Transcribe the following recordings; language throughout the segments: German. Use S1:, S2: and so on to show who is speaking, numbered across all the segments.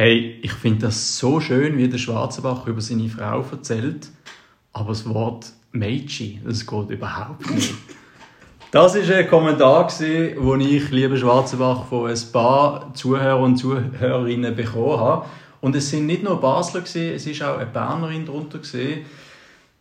S1: Hey, ich finde das so schön, wie der Schwarzenbach über seine Frau erzählt, aber das Wort Meiji, das geht überhaupt nicht. Das war ein Kommentar, den ich, lieber Schwarzenbach, von ein paar Zuhörer und Zuhörerinnen bekommen habe. Und es sind nicht nur Basler, es war auch eine Bernerin darunter.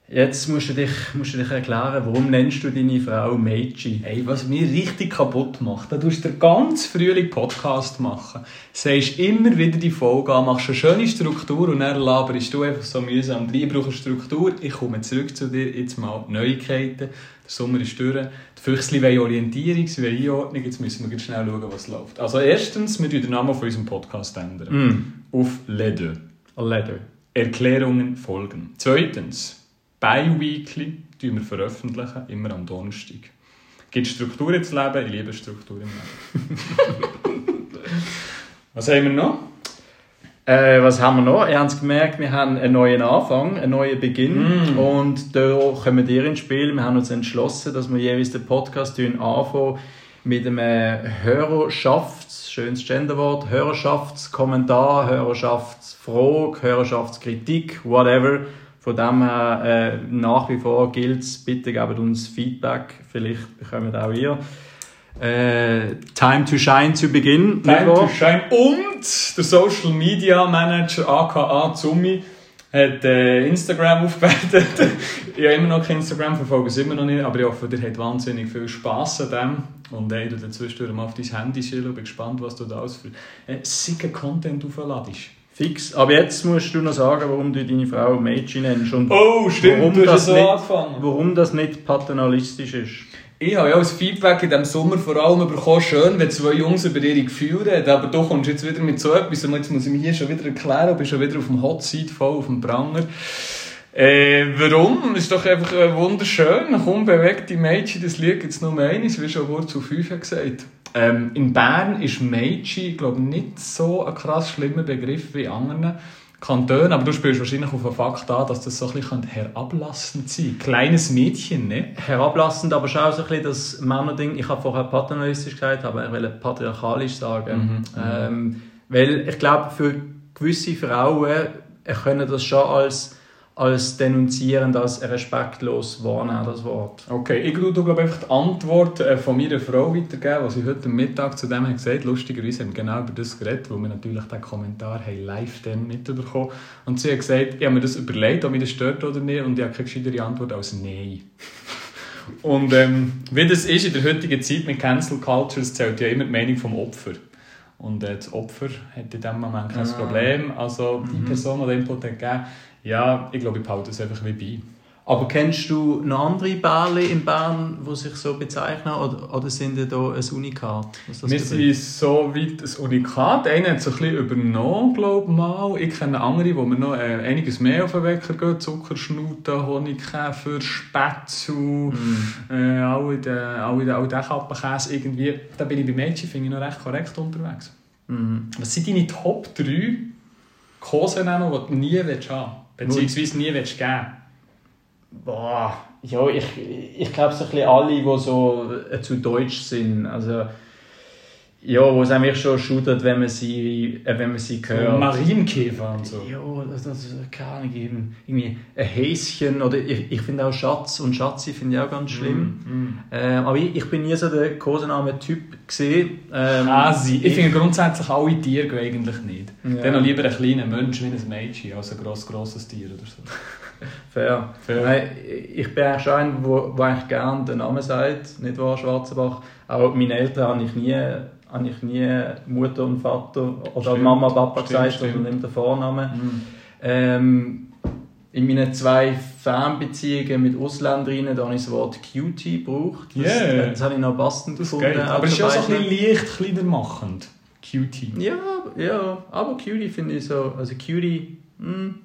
S1: Jetzt musst du, dich, musst du dich erklären, warum nennst du deine Frau Meiji?
S2: Hey, was mich richtig kaputt macht, da tust du den ganz Frühling Podcast machen, sagst immer wieder die Folge an, machst eine schöne Struktur und dann laberst du einfach so mühsam rein, brauchst Struktur, ich komme zurück zu dir, jetzt mal Neuigkeiten, der Sommer ist durch, die Füchsli wollen Orientierung, sie wollen Einordnung, jetzt müssen wir schnell schauen, was läuft. Also erstens, wir den Namen von unserem Podcast ändern. Mm. Auf Lede.
S1: Lede.
S2: Erklärungen folgen. Zweitens, Bi-Weekly wir veröffentlichen, immer am Donnerstag. Gibt Struktur ins Leben? Ich liebe Struktur im Leben. was haben wir noch?
S1: Äh, was haben wir noch? Ihr habt gemerkt, wir haben einen neuen Anfang, einen neuen Beginn. Mm. Und da kommen wir ins Spiel. Wir haben uns entschlossen, dass wir jeweils den Podcast anfangen mit einem Hörerschafts-, schönes Genderwort, Hörerschaftskommentar, Hörerschaftsfrage, Hörerschaftskritik, whatever von dem her, äh, nach wie vor gilt es, bitte gebt uns Feedback, vielleicht bekommt auch ihr. Äh, Time to Shine zu Beginn.
S2: Time to Shine und der Social Media Manager aka Zumi hat äh, Instagram aufgewertet. ich habe immer noch kein Instagram, verfolge es immer noch nicht, aber ich hoffe, ihr habt wahnsinnig viel Spass an dem. Und ey, du dazwischen mal auf dein Handy schauen, bin gespannt, was du da alles für äh, sicken Content aufladest.
S1: Fix. Aber jetzt musst du noch sagen, warum du deine Frau Mädchen nennst. Und
S2: oh, stimmt,
S1: warum
S2: du
S1: hast
S2: so
S1: nicht,
S2: angefangen.
S1: Warum das nicht paternalistisch ist.
S2: Ich habe ja als Feedback in diesem Sommer vor allem bekommen, schön, wenn zwei Jungs über ihre Gefühle reden, aber du kommst jetzt wieder mit so etwas und jetzt muss ich mir hier schon wieder erklären, bist schon wieder auf dem Hot Seat, voll auf dem Pranger. Äh, warum? Ist doch einfach wunderschön. Unbewegte Mädchen, das liegt jetzt nur eines, wie schon Wort zu fünf gesagt. Ähm, in Bern ist Meiji, glaube nicht so ein krass schlimmer Begriff wie in anderen Kantonen, aber du spielst wahrscheinlich auf den Fakt an, dass das so ein bisschen herablassend sein könnte. Kleines Mädchen, ne?
S1: Herablassend, aber schon so ein bisschen das Männerding, ich habe vorher paternalistisch gesagt, aber ich will patriarchalisch sagen. Mhm, mhm. ähm, weil ich glaube, für gewisse Frauen können das schon als als denunzierend, als respektlos wahrnehmen, das Wort.
S2: Okay, ich würde glaube einfach die Antwort äh, von meiner Frau weitergeben, was sie heute Mittag zu dem hat gesagt Lustigerweise haben wir genau über das geredet, wo wir natürlich den Kommentar haben live dann mitbekommen Und sie hat gesagt, ich habe mir das überlegt, ob mich das stört oder nicht, und ich habe keine gescheitere Antwort als Nein. und ähm, wie das ist in der heutigen Zeit mit Cancel Cultures, zählt ja immer die Meinung vom Opfer. Und äh, das Opfer hat in dem Moment kein ah. Problem. Also die mhm. Person, die den Input hat gegeben ja, ich glaube, ich behalte es einfach wie bei.
S1: Aber kennst du noch andere Bärle in Bern, die sich so bezeichnen, oder, oder sind die da ein Unikat?
S2: Wir sind so weit ein Unikat. Einer hat es ein bisschen übernommen, glaube ich mal. Ich kenne andere, wo wir noch äh, einiges mehr auf den Wecker gehen. Zuckerschnuten, Honigkäfer, Spätzle, mm. äh, alle den, alle den, Kappenkäse irgendwie. Da bin ich bei Mädchen, finde ich noch recht korrekt unterwegs. Mm. Was sind deine Top 3 Kosenamen, die du nie haben willst? Beziehungsweise nie willst geben
S1: Boah, ja, ich, ich glaube so ein alle, die so äh, zu deutsch sind. Also, ja, wo es eigentlich schon schudert, wenn man sie, äh, wenn man sie hört.
S2: Marienkäfer und so.
S1: Ja, das, das keine Ahnung, irgendwie ein Häschen oder ich, ich finde auch Schatz und Schatzi finde ich auch ganz schlimm. Mm, mm. Ähm, aber ich, ich bin nie so der Kosenamen-Typ gesehen.
S2: Ähm, ich, ich finde grundsätzlich alle Tiere eigentlich nicht. Ja. Dann noch lieber ein kleiner Mensch wie ein Mädchen als ein gross, grosses Tier oder so.
S1: Fair. Fair. Nein, ich bin eigentlich schon einer, der eigentlich gerne den Namen sagt, nicht wahr, Schwarzenbach. Auch meine Eltern habe ich nie habe ich nie Mutter und Vater oder stimmt, Mama, Papa stimmt, gesagt, stimmt. sondern den Vornamen. Mhm. Ähm, in meinen zwei Fernbeziehungen mit Ausländerinnen habe ich das Wort Cutie gebraucht. Das, yeah. das habe ich noch passend
S2: das gefunden. Aber es ist ja so ein bisschen leicht kleiner machend. Cutie.
S1: Ja, ja, aber Cutie finde ich so, also Cutie, mh,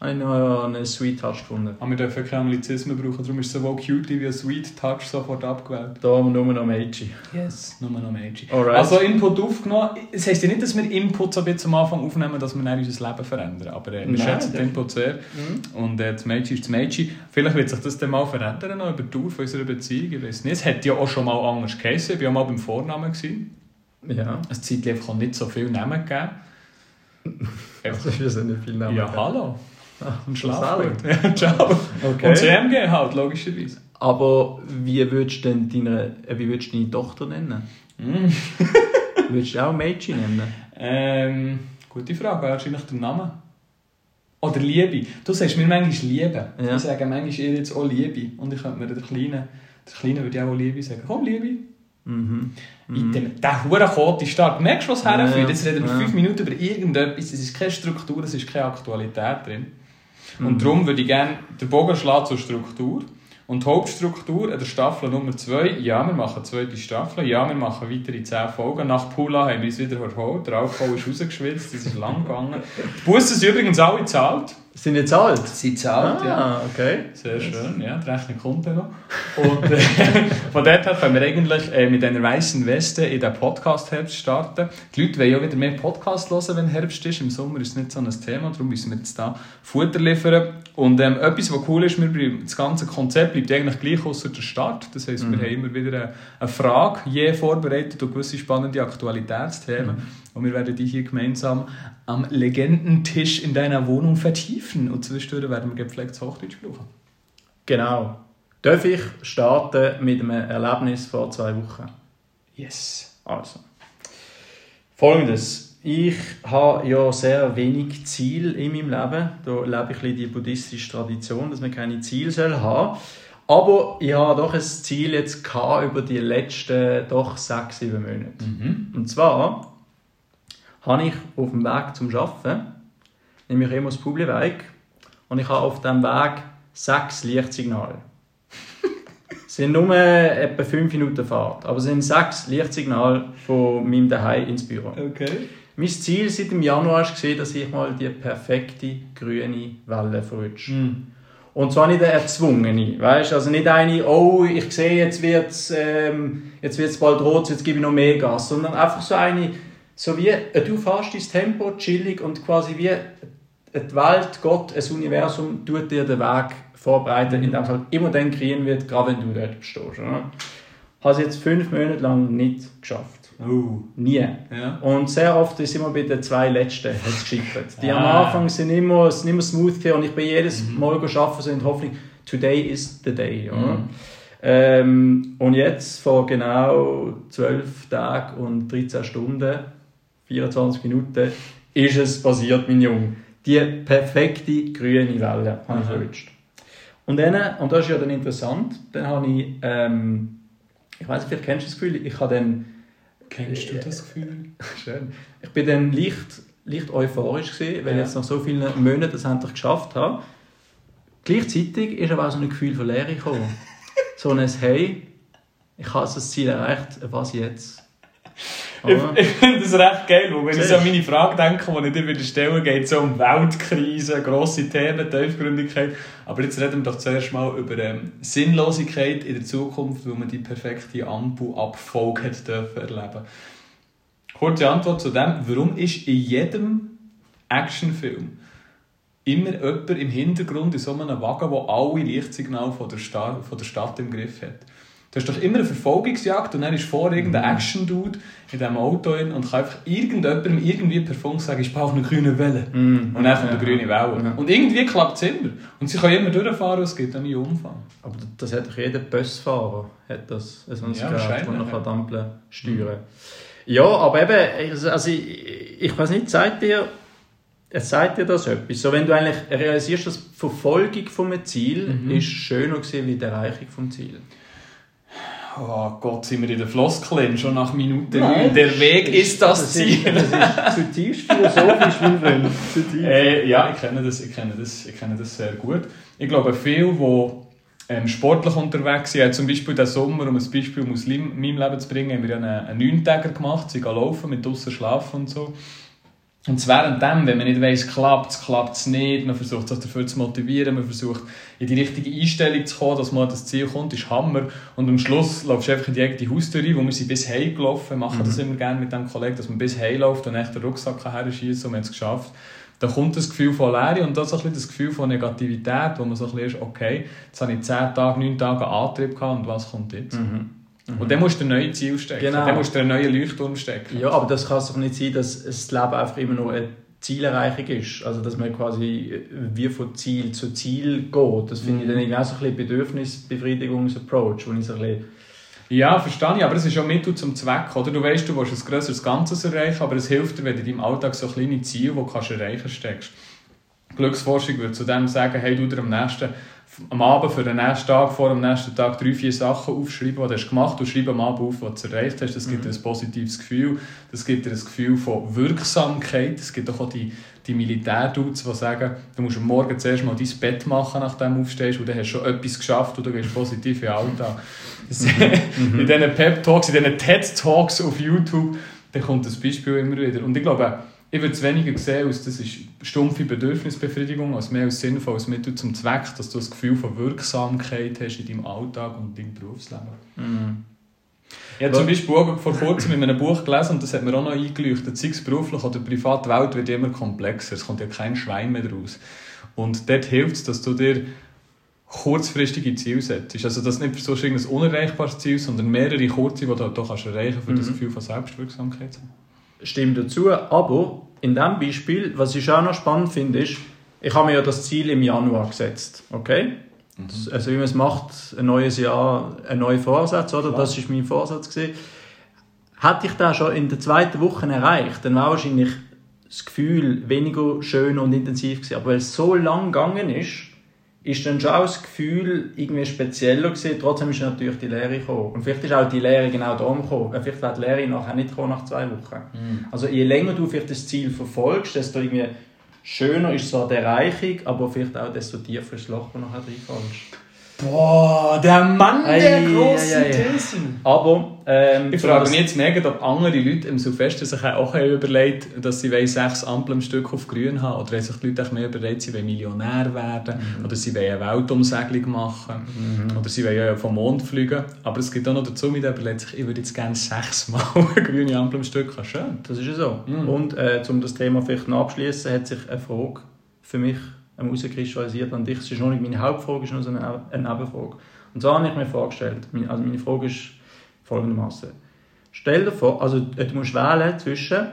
S1: habe ich noch einen Sweet Touch gefunden.
S2: Aber wir dürfen keine Anglizismen brauchen, darum ist sowohl Cutie wie ein Sweet Touch sofort abgewählt.
S1: Da nur noch Meiji.
S2: Yes, nur noch Meiji. Also Input aufgenommen. Es heisst ja nicht, dass wir Input so am Anfang aufnehmen, dass wir dann unser Leben verändern. Aber äh, wir Nein, schätzen den Input sehr. Mhm. Und äh, das Meiji ist das Meiji. Vielleicht wird sich das dann mal verändern, noch über die Dauer unserer Beziehung. Ich weiß nicht. Es hätte ja auch schon mal anders geheißen. Ich war ja mal beim Vornamen. Gewesen. Ja. Es hat einfach nicht so viele Namen gegeben.
S1: Also, wir sind nicht viel Namen.
S2: Ja, hallo.
S1: Ah,
S2: Und
S1: Schlaf.
S2: Ja, ciao.
S1: Okay.
S2: Und CMG halt, logischerweise.
S1: Aber wie würdest du denn deine, äh, wie würdest du deine Tochter nennen?
S2: Mm.
S1: würdest du auch Mädchen nennen?
S2: Ähm, gute Frage, wahrscheinlich der Name. Oder Liebe. Du sagst mir manchmal Liebe.
S1: Ja.
S2: Ich sage manchmal ihr jetzt auch Liebe. Und ich könnte mir der Kleinen, der Kleinen würde ich auch Liebe sagen. Komm, Liebe.
S1: Mhm.
S2: In dem, der hure Kote Start. Merkst du, was
S1: Ja,
S2: herführt? Jetzt reden wir
S1: ja.
S2: fünf Minuten über irgendetwas. Es ist keine Struktur, es ist keine Aktualität drin.
S1: Mhm.
S2: Und darum würde ich gerne den Bogen schlagen zur Struktur. Und die Hauptstruktur in der Staffel Nummer 2, ja, wir machen eine zweite Staffel, ja, wir machen weitere 10 Folgen. Nach Pula haben wir uns wieder erholt, der Alkohol ist rausgeschwitzt, es ist lang gegangen. Die Bussen sind übrigens alle gezahlt.
S1: Sind jetzt alt?
S2: Sie zahlt,
S1: ah, okay.
S2: Sehr schön, ja, die Rechnung kommt dann noch. Und äh, von dort her können wir eigentlich äh, mit einer weißen Weste in den Podcast-Herbst starten. Die Leute wollen ja wieder mehr Podcasts hören, wenn Herbst ist. Im Sommer ist es nicht so ein Thema, darum müssen wir jetzt da Futter liefern. Und ähm, etwas, was cool ist, wir das ganze Konzept bleibt eigentlich gleich außer der Start. Das heisst, wir haben immer wieder eine, eine Frage je vorbereitet und gewisse spannende Aktualitätsthemen. Und wir werden die hier gemeinsam am Legendentisch in deiner Wohnung vertiefen. Und zwischendurch werden wir gepflegtes Hochdeutsch brauchen.
S1: Genau. Darf ich starten mit einem Erlebnis vor zwei Wochen?
S2: Yes.
S1: Also. Folgendes. Ich habe ja sehr wenig Ziel in meinem Leben. Da lebe ich die buddhistische Tradition, dass man keine Ziele soll haben Aber ich habe doch ein Ziel jetzt über die letzten doch sechs, sieben Monate.
S2: Mhm.
S1: Und zwar habe ich auf dem Weg zum Arbeiten, nämlich immer das Publiweg, und ich habe auf diesem Weg sechs Lichtsignale. Es sind nur etwa fünf Minuten Fahrt, aber es sind sechs Lichtsignale von meinem Daheim ins Büro.
S2: Okay.
S1: Mein Ziel seit dem Januar war, dass ich mal die perfekte grüne Welle verrutsche.
S2: Mhm.
S1: Und zwar nicht eine erzwungene, weißt? Also nicht eine, oh, ich sehe, jetzt wird es ähm, jetzt wird's bald rot, jetzt gebe ich noch mehr Gas, sondern einfach so eine, so wie, äh, du fährst dein Tempo, chillig und quasi wie die Welt, Gott, das Universum tut dir den Weg vorbereiten, indem es halt immer dann kriegen wird, gerade wenn du dort stehst. Oder? Habe es jetzt fünf Monate lang nicht geschafft.
S2: Oh.
S1: Nie.
S2: Ja.
S1: Und sehr oft ist immer bei den zwei letzten hat's geschippert. Die am
S2: Ah.
S1: Anfang sind immer, sind immer smooth und ich bin jedes Mal arbeiten so in der Hoffnung, today is the day. Oder?
S2: Mhm.
S1: Ähm, und jetzt, vor genau 12 Tagen und 13 Stunden, 24 Minuten, ist es passiert, mein Junge. Die perfekte grüne Welle habe ich verrutscht. Und dann, und das ist ja dann interessant, dann habe ich, ähm, ich weiß nicht, vielleicht kennst du das Gefühl, ich habe dann
S2: Kennst du das Gefühl?
S1: Schön. Ich bin dann leicht, leicht euphorisch gewesen, weil
S2: Ja.
S1: ich jetzt nach so vielen Monaten das endlich geschafft habe. Gleichzeitig ist aber auch so ein Gefühl von Leere gekommen. so ein Hey, ich habe das Ziel erreicht, was jetzt?
S2: Ich, ich finde das recht geil, weil wenn ich so an meine Frage denke, die ich dir wieder stellen geht es so um Weltkrise, grosse Themen, Tiefgründigkeit. Aber jetzt reden wir doch zuerst mal über ähm, Sinnlosigkeit in der Zukunft, wo man die perfekte Ampelabfolge hat dürfen erleben Kurze Antwort zu dem, warum ist in jedem Actionfilm immer jemand im Hintergrund in so einem Wagen, der alle Lichtsignale von der, Stadt, von der Stadt im Griff hat? Du hast doch immer eine Verfolgungsjagd und dann ist vor irgendein Action-Dude in diesem Auto hin und kann einfach irgendjemandem irgendwie per Funk sagen, ich brauche eine grüne Welle.
S1: Mm.
S2: Und dann kommt eine
S1: Ja.
S2: grüne Welle.
S1: Ja.
S2: Und irgendwie klappt es immer. Und sie können immer durchfahren und es gibt dann nie Unfall.
S1: Aber das hat doch jeder Busfahrer, hat das, so ein
S2: Ja,
S1: Gerät, das noch
S2: ja.
S1: an die Ampel steuern Ja, aber eben, also- ich, ich weiß nicht, sagt dir, es sagt dir das etwas? So, wenn du eigentlich realisierst, dass die Verfolgung einem Ziel
S2: Mhm.
S1: ist schöner gewesen wie die Erreichung vom Ziel.
S2: Oh Gott, sind wir in der Floskeln schon nach Minute
S1: Nein.
S2: Der Weg ist das
S1: Das
S2: Ziel.
S1: ist, das ist zutiefst philosophisch, mein Freund. Zutiefst.
S2: Äh, ja, ich kenne, das, ich, kenne das, ich kenne das sehr gut. Ich glaube, viele, die ähm, sportlich unterwegs sind, zum Beispiel diesen Sommer, um ein Beispiel aus meinem Leben zu bringen, haben wir einen Neuntäger gemacht, sie gehen laufen, mit draussen schlafen und so. Und währenddem, wenn man nicht weiss, klappt es, klappt es nicht, man versucht sich dafür zu motivieren, man versucht in die richtige Einstellung zu kommen, dass man an das Ziel kommt, ist Hammer. Und am Schluss laufst du einfach in die eigene Haustür rein, wo wir sind bis heim gelaufen, wir machen das immer gerne mit dem Kollegen, dass man bis heim läuft und echt den Rucksack herschießen und wir haben es geschafft. Da kommt das Gefühl von Leere und das ein bisschen das Gefühl von Negativität, wo man so ein bisschen ist, okay, jetzt habe ich 10 Tage, 9 Tage Antrieb gehabt und was kommt jetzt?
S1: Mhm.
S2: Und dann musst du ein neues Ziel stecken,
S1: Genau.
S2: dann musst du einen neuen Leuchtturm stecken.
S1: Ja, aber das kann es doch nicht sein, dass das Leben einfach immer nur eine Zielerreichung ist. Also, dass man quasi äh, wie von Ziel zu Ziel geht. Das finde ich dann irgendwie auch so ein bisschen Bedürfnisbefriedigungsapproach, wo ich so ein bisschen
S2: Ja, verstehe ich, aber es ist ja Mittel zum Zweck. Oder? Du weißt, du willst ein grösseres Ganzes erreichen, aber es hilft dir, wenn du in deinem Alltag so kleine Ziele, die du kannst erreichen steckst. Glücksforschung würde zu dem sagen, hey, du dir am nächsten am Abend für den nächsten Tag, vor dem nächsten Tag drei, vier Sachen aufschreiben, die du hast gemacht hast und schreib am Abend auf, was du erreicht hast. Das gibt dir ein positives Gefühl. Das gibt dir ein Gefühl von Wirksamkeit. Es gibt auch die, die Militärdudes, die sagen, du musst am Morgen zuerst mal dein Bett machen, nachdem du aufstehst, und dann hast du schon etwas geschafft und du gehst positiv in den Alltag. Das- in diesen Pep-Talks, in diesen TED-Talks auf YouTube, da kommt das Beispiel immer wieder. Und ich glaube, ich würde es weniger sehen, als das ist stumpfe Bedürfnisbefriedigung, als mehr als sinnvolles Mittel zum Zweck, dass du das Gefühl von Wirksamkeit hast in deinem Alltag und deinem Berufsleben. Ich habe zum Beispiel auch vor kurzem in einem Buch gelesen, und das hat mir auch noch eingeleuchtet, sei es beruflich oder privat, die Welt wird immer komplexer, es kommt ja kein Schwein mehr draus. Und dort hilft es, dass du dir kurzfristige Ziele setzt. Also dass du nicht versuchst, irgendein unerreichbares Ziel, sondern mehrere kurze, die du halt auch kannst erreichen kannst, für das Gefühl von Selbstwirksamkeit zu haben.
S1: Stimmt dazu. Aber in diesem Beispiel, was ich auch noch spannend finde, ist, ich habe mir ja das Ziel im Januar gesetzt. Okay? Das- Also wie man es macht, ein neues Jahr, ein neuer Vorsatz, oder?
S2: Klar.
S1: Das ist mein Vorsatz gewesen. Hätte ich das schon in der zweiten Woche erreicht, dann wäre wahrscheinlich das Gefühl weniger schön und intensiv gewesen. Aber weil es so lang gegangen ist, ist dann schon auch das Gefühl irgendwie spezieller gewesen. Trotzdem ist natürlich die Lehre gekommen. Und vielleicht ist auch die Lehre genau darum gekommen. Äh, Vielleicht wäre die Lehre nachher nicht gekommen nach zwei Wochen. Also je länger du vielleicht das Ziel verfolgst, desto irgendwie schöner ist so die Erreichung, aber vielleicht auch desto tiefer ist das Loch, wo du nachher reinfällst.
S2: Boah, der Mann der
S1: Ei,
S2: grossen
S1: ei, ei.
S2: Thesen.
S1: Aber ähm,
S2: Ich frage mich jetzt mega, ob andere Leute im Silvester sich auch haben überlegt dass sie sechs Ampeln am Stück auf grün haben oder haben sich die Leute auch mehr überlegt, sie wollen Millionär werden oder sie wollen eine Weltumsegelung machen oder sie wollen ja vom Mond fliegen. Aber es gibt auch noch dazu, mit überlegt sich, ich würde jetzt gerne sechsmal eine grüne Ampel am Stück haben. Schön.
S1: Das ist ja so. Und äh, um das Thema vielleicht noch abschließen, hat sich eine Frage für mich herauskristallisiert an dich. Es ist noch nicht meine Hauptfrage, es ist nur so eine, eine Nebenfrage. Und zwar habe ich mir vorgestellt, meine- also meine Frage ist folgendermaßen: Stell dir vor, also äh, du musst wählen zwischen,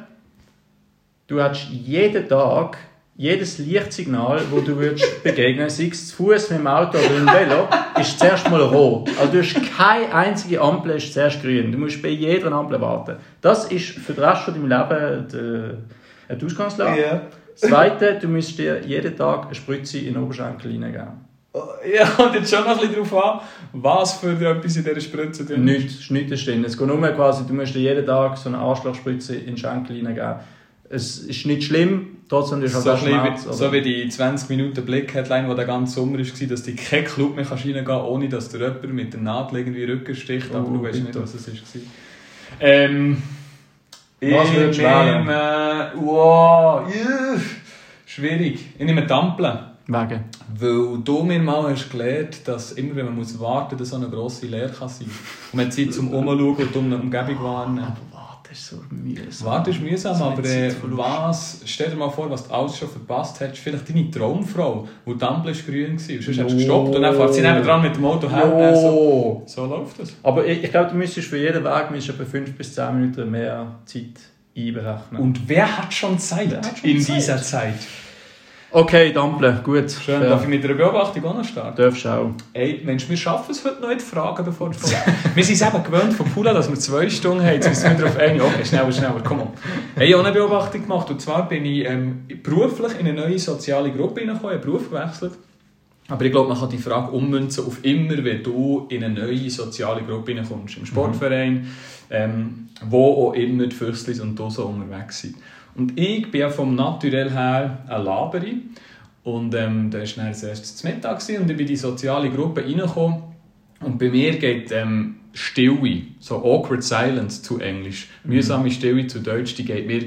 S1: du hast jeden Tag jedes Lichtsignal, wo du würdest begegnen, sei es zu Fuß mit dem Auto oder im Velo, ist zuerst mal rot. Also du hast keine einzige Ampel ist zuerst grün. Du musst bei jeder Ampel warten. Das ist für den Rest von deinem Leben die, die Ausgangslage. Das Zweite, du musst dir jeden Tag eine Spritze in den Oberschenkel hineingeben.
S2: Ja, und jetzt schon noch ein bisschen darauf an, was für etwas in dieser Spritze drin ist.
S1: Nichts, nichts drin. Es geht nur quasi, du musst dir jeden Tag so eine Arschlochspritze in den Schenkel hineingeben. Es ist nicht schlimm, trotzdem ist halt
S2: So,
S1: Schmerz.
S2: wie, so wie die 20 Minuten Blick-Headline, die der ganze Sommer war, dass du kein Club mehr reingehen kannst, ohne dass dir jemand mit der Nadel irgendwie in den Rücken sticht, aber
S1: Oh,
S2: du weißt nicht, was es war. Ähm,
S1: Was
S2: ich
S1: würdest du wählen?
S2: nehme... Wow, yeah, schwierig. Ich nehme die Ampeln.
S1: Wegen.
S2: Weil du mir mal hast gelernt, dass immer wenn man muss warten muss, so eine grosse Lehre kann sein Und man hat Zeit zum Umschauen und um eine Umgebung wahrnehmen.
S1: Ist so mühsam.
S2: Warte ist mühsam, aber äh, was, stell dir mal vor, was du alles schon verpasst hast. Vielleicht deine Traumfrau, wo die Ampel ist grün war. Sonst hast du gestoppt und dann fährt sie nebendran mit dem Auto her. äh, So,
S1: Jo.
S2: so läuft das.
S1: Aber ich, ich glaube, du müsstest für jeden Weg etwa 5 bis 10 Minuten mehr Zeit einberechnen.
S2: Und wer hat schon Zeit
S1: hat schon
S2: in
S1: Zeit?
S2: dieser Zeit?
S1: Okay, Dample, gut.
S2: Schön,
S1: Ja,
S2: darf ich mit einer Beobachtung auch noch starten?
S1: darfst auch.
S2: Ey, Mensch, wir schaffen es heute noch nicht Fragen, bevor du Wir sind es eben gewöhnt von Pula, dass wir zwei Stunden haben. Jetzt müssen wir darauf einigen. Okay, schneller, schneller, komm on. Hey, ich habe eine Beobachtung gemacht. Und zwar bin ich ähm, beruflich in eine neue soziale Gruppe hineingekommen, ich habe Beruf gewechselt. Aber ich glaube, man kann die Frage ummünzen auf immer, wenn du in eine neue soziale Gruppe hineinkommst. Im Sportverein, ähm, wo auch immer die Füchslis und du so unterwegs sind. Und ich bin ja vom Naturell her ein Laberi. Und ähm, da war dann das erste Mittag gewesen und ich bin in die soziale Gruppe reingekommen. Und bei mir geht ähm, Stille, so awkward silence zu Englisch, mühsame Stille zu Deutsch, die geht mir,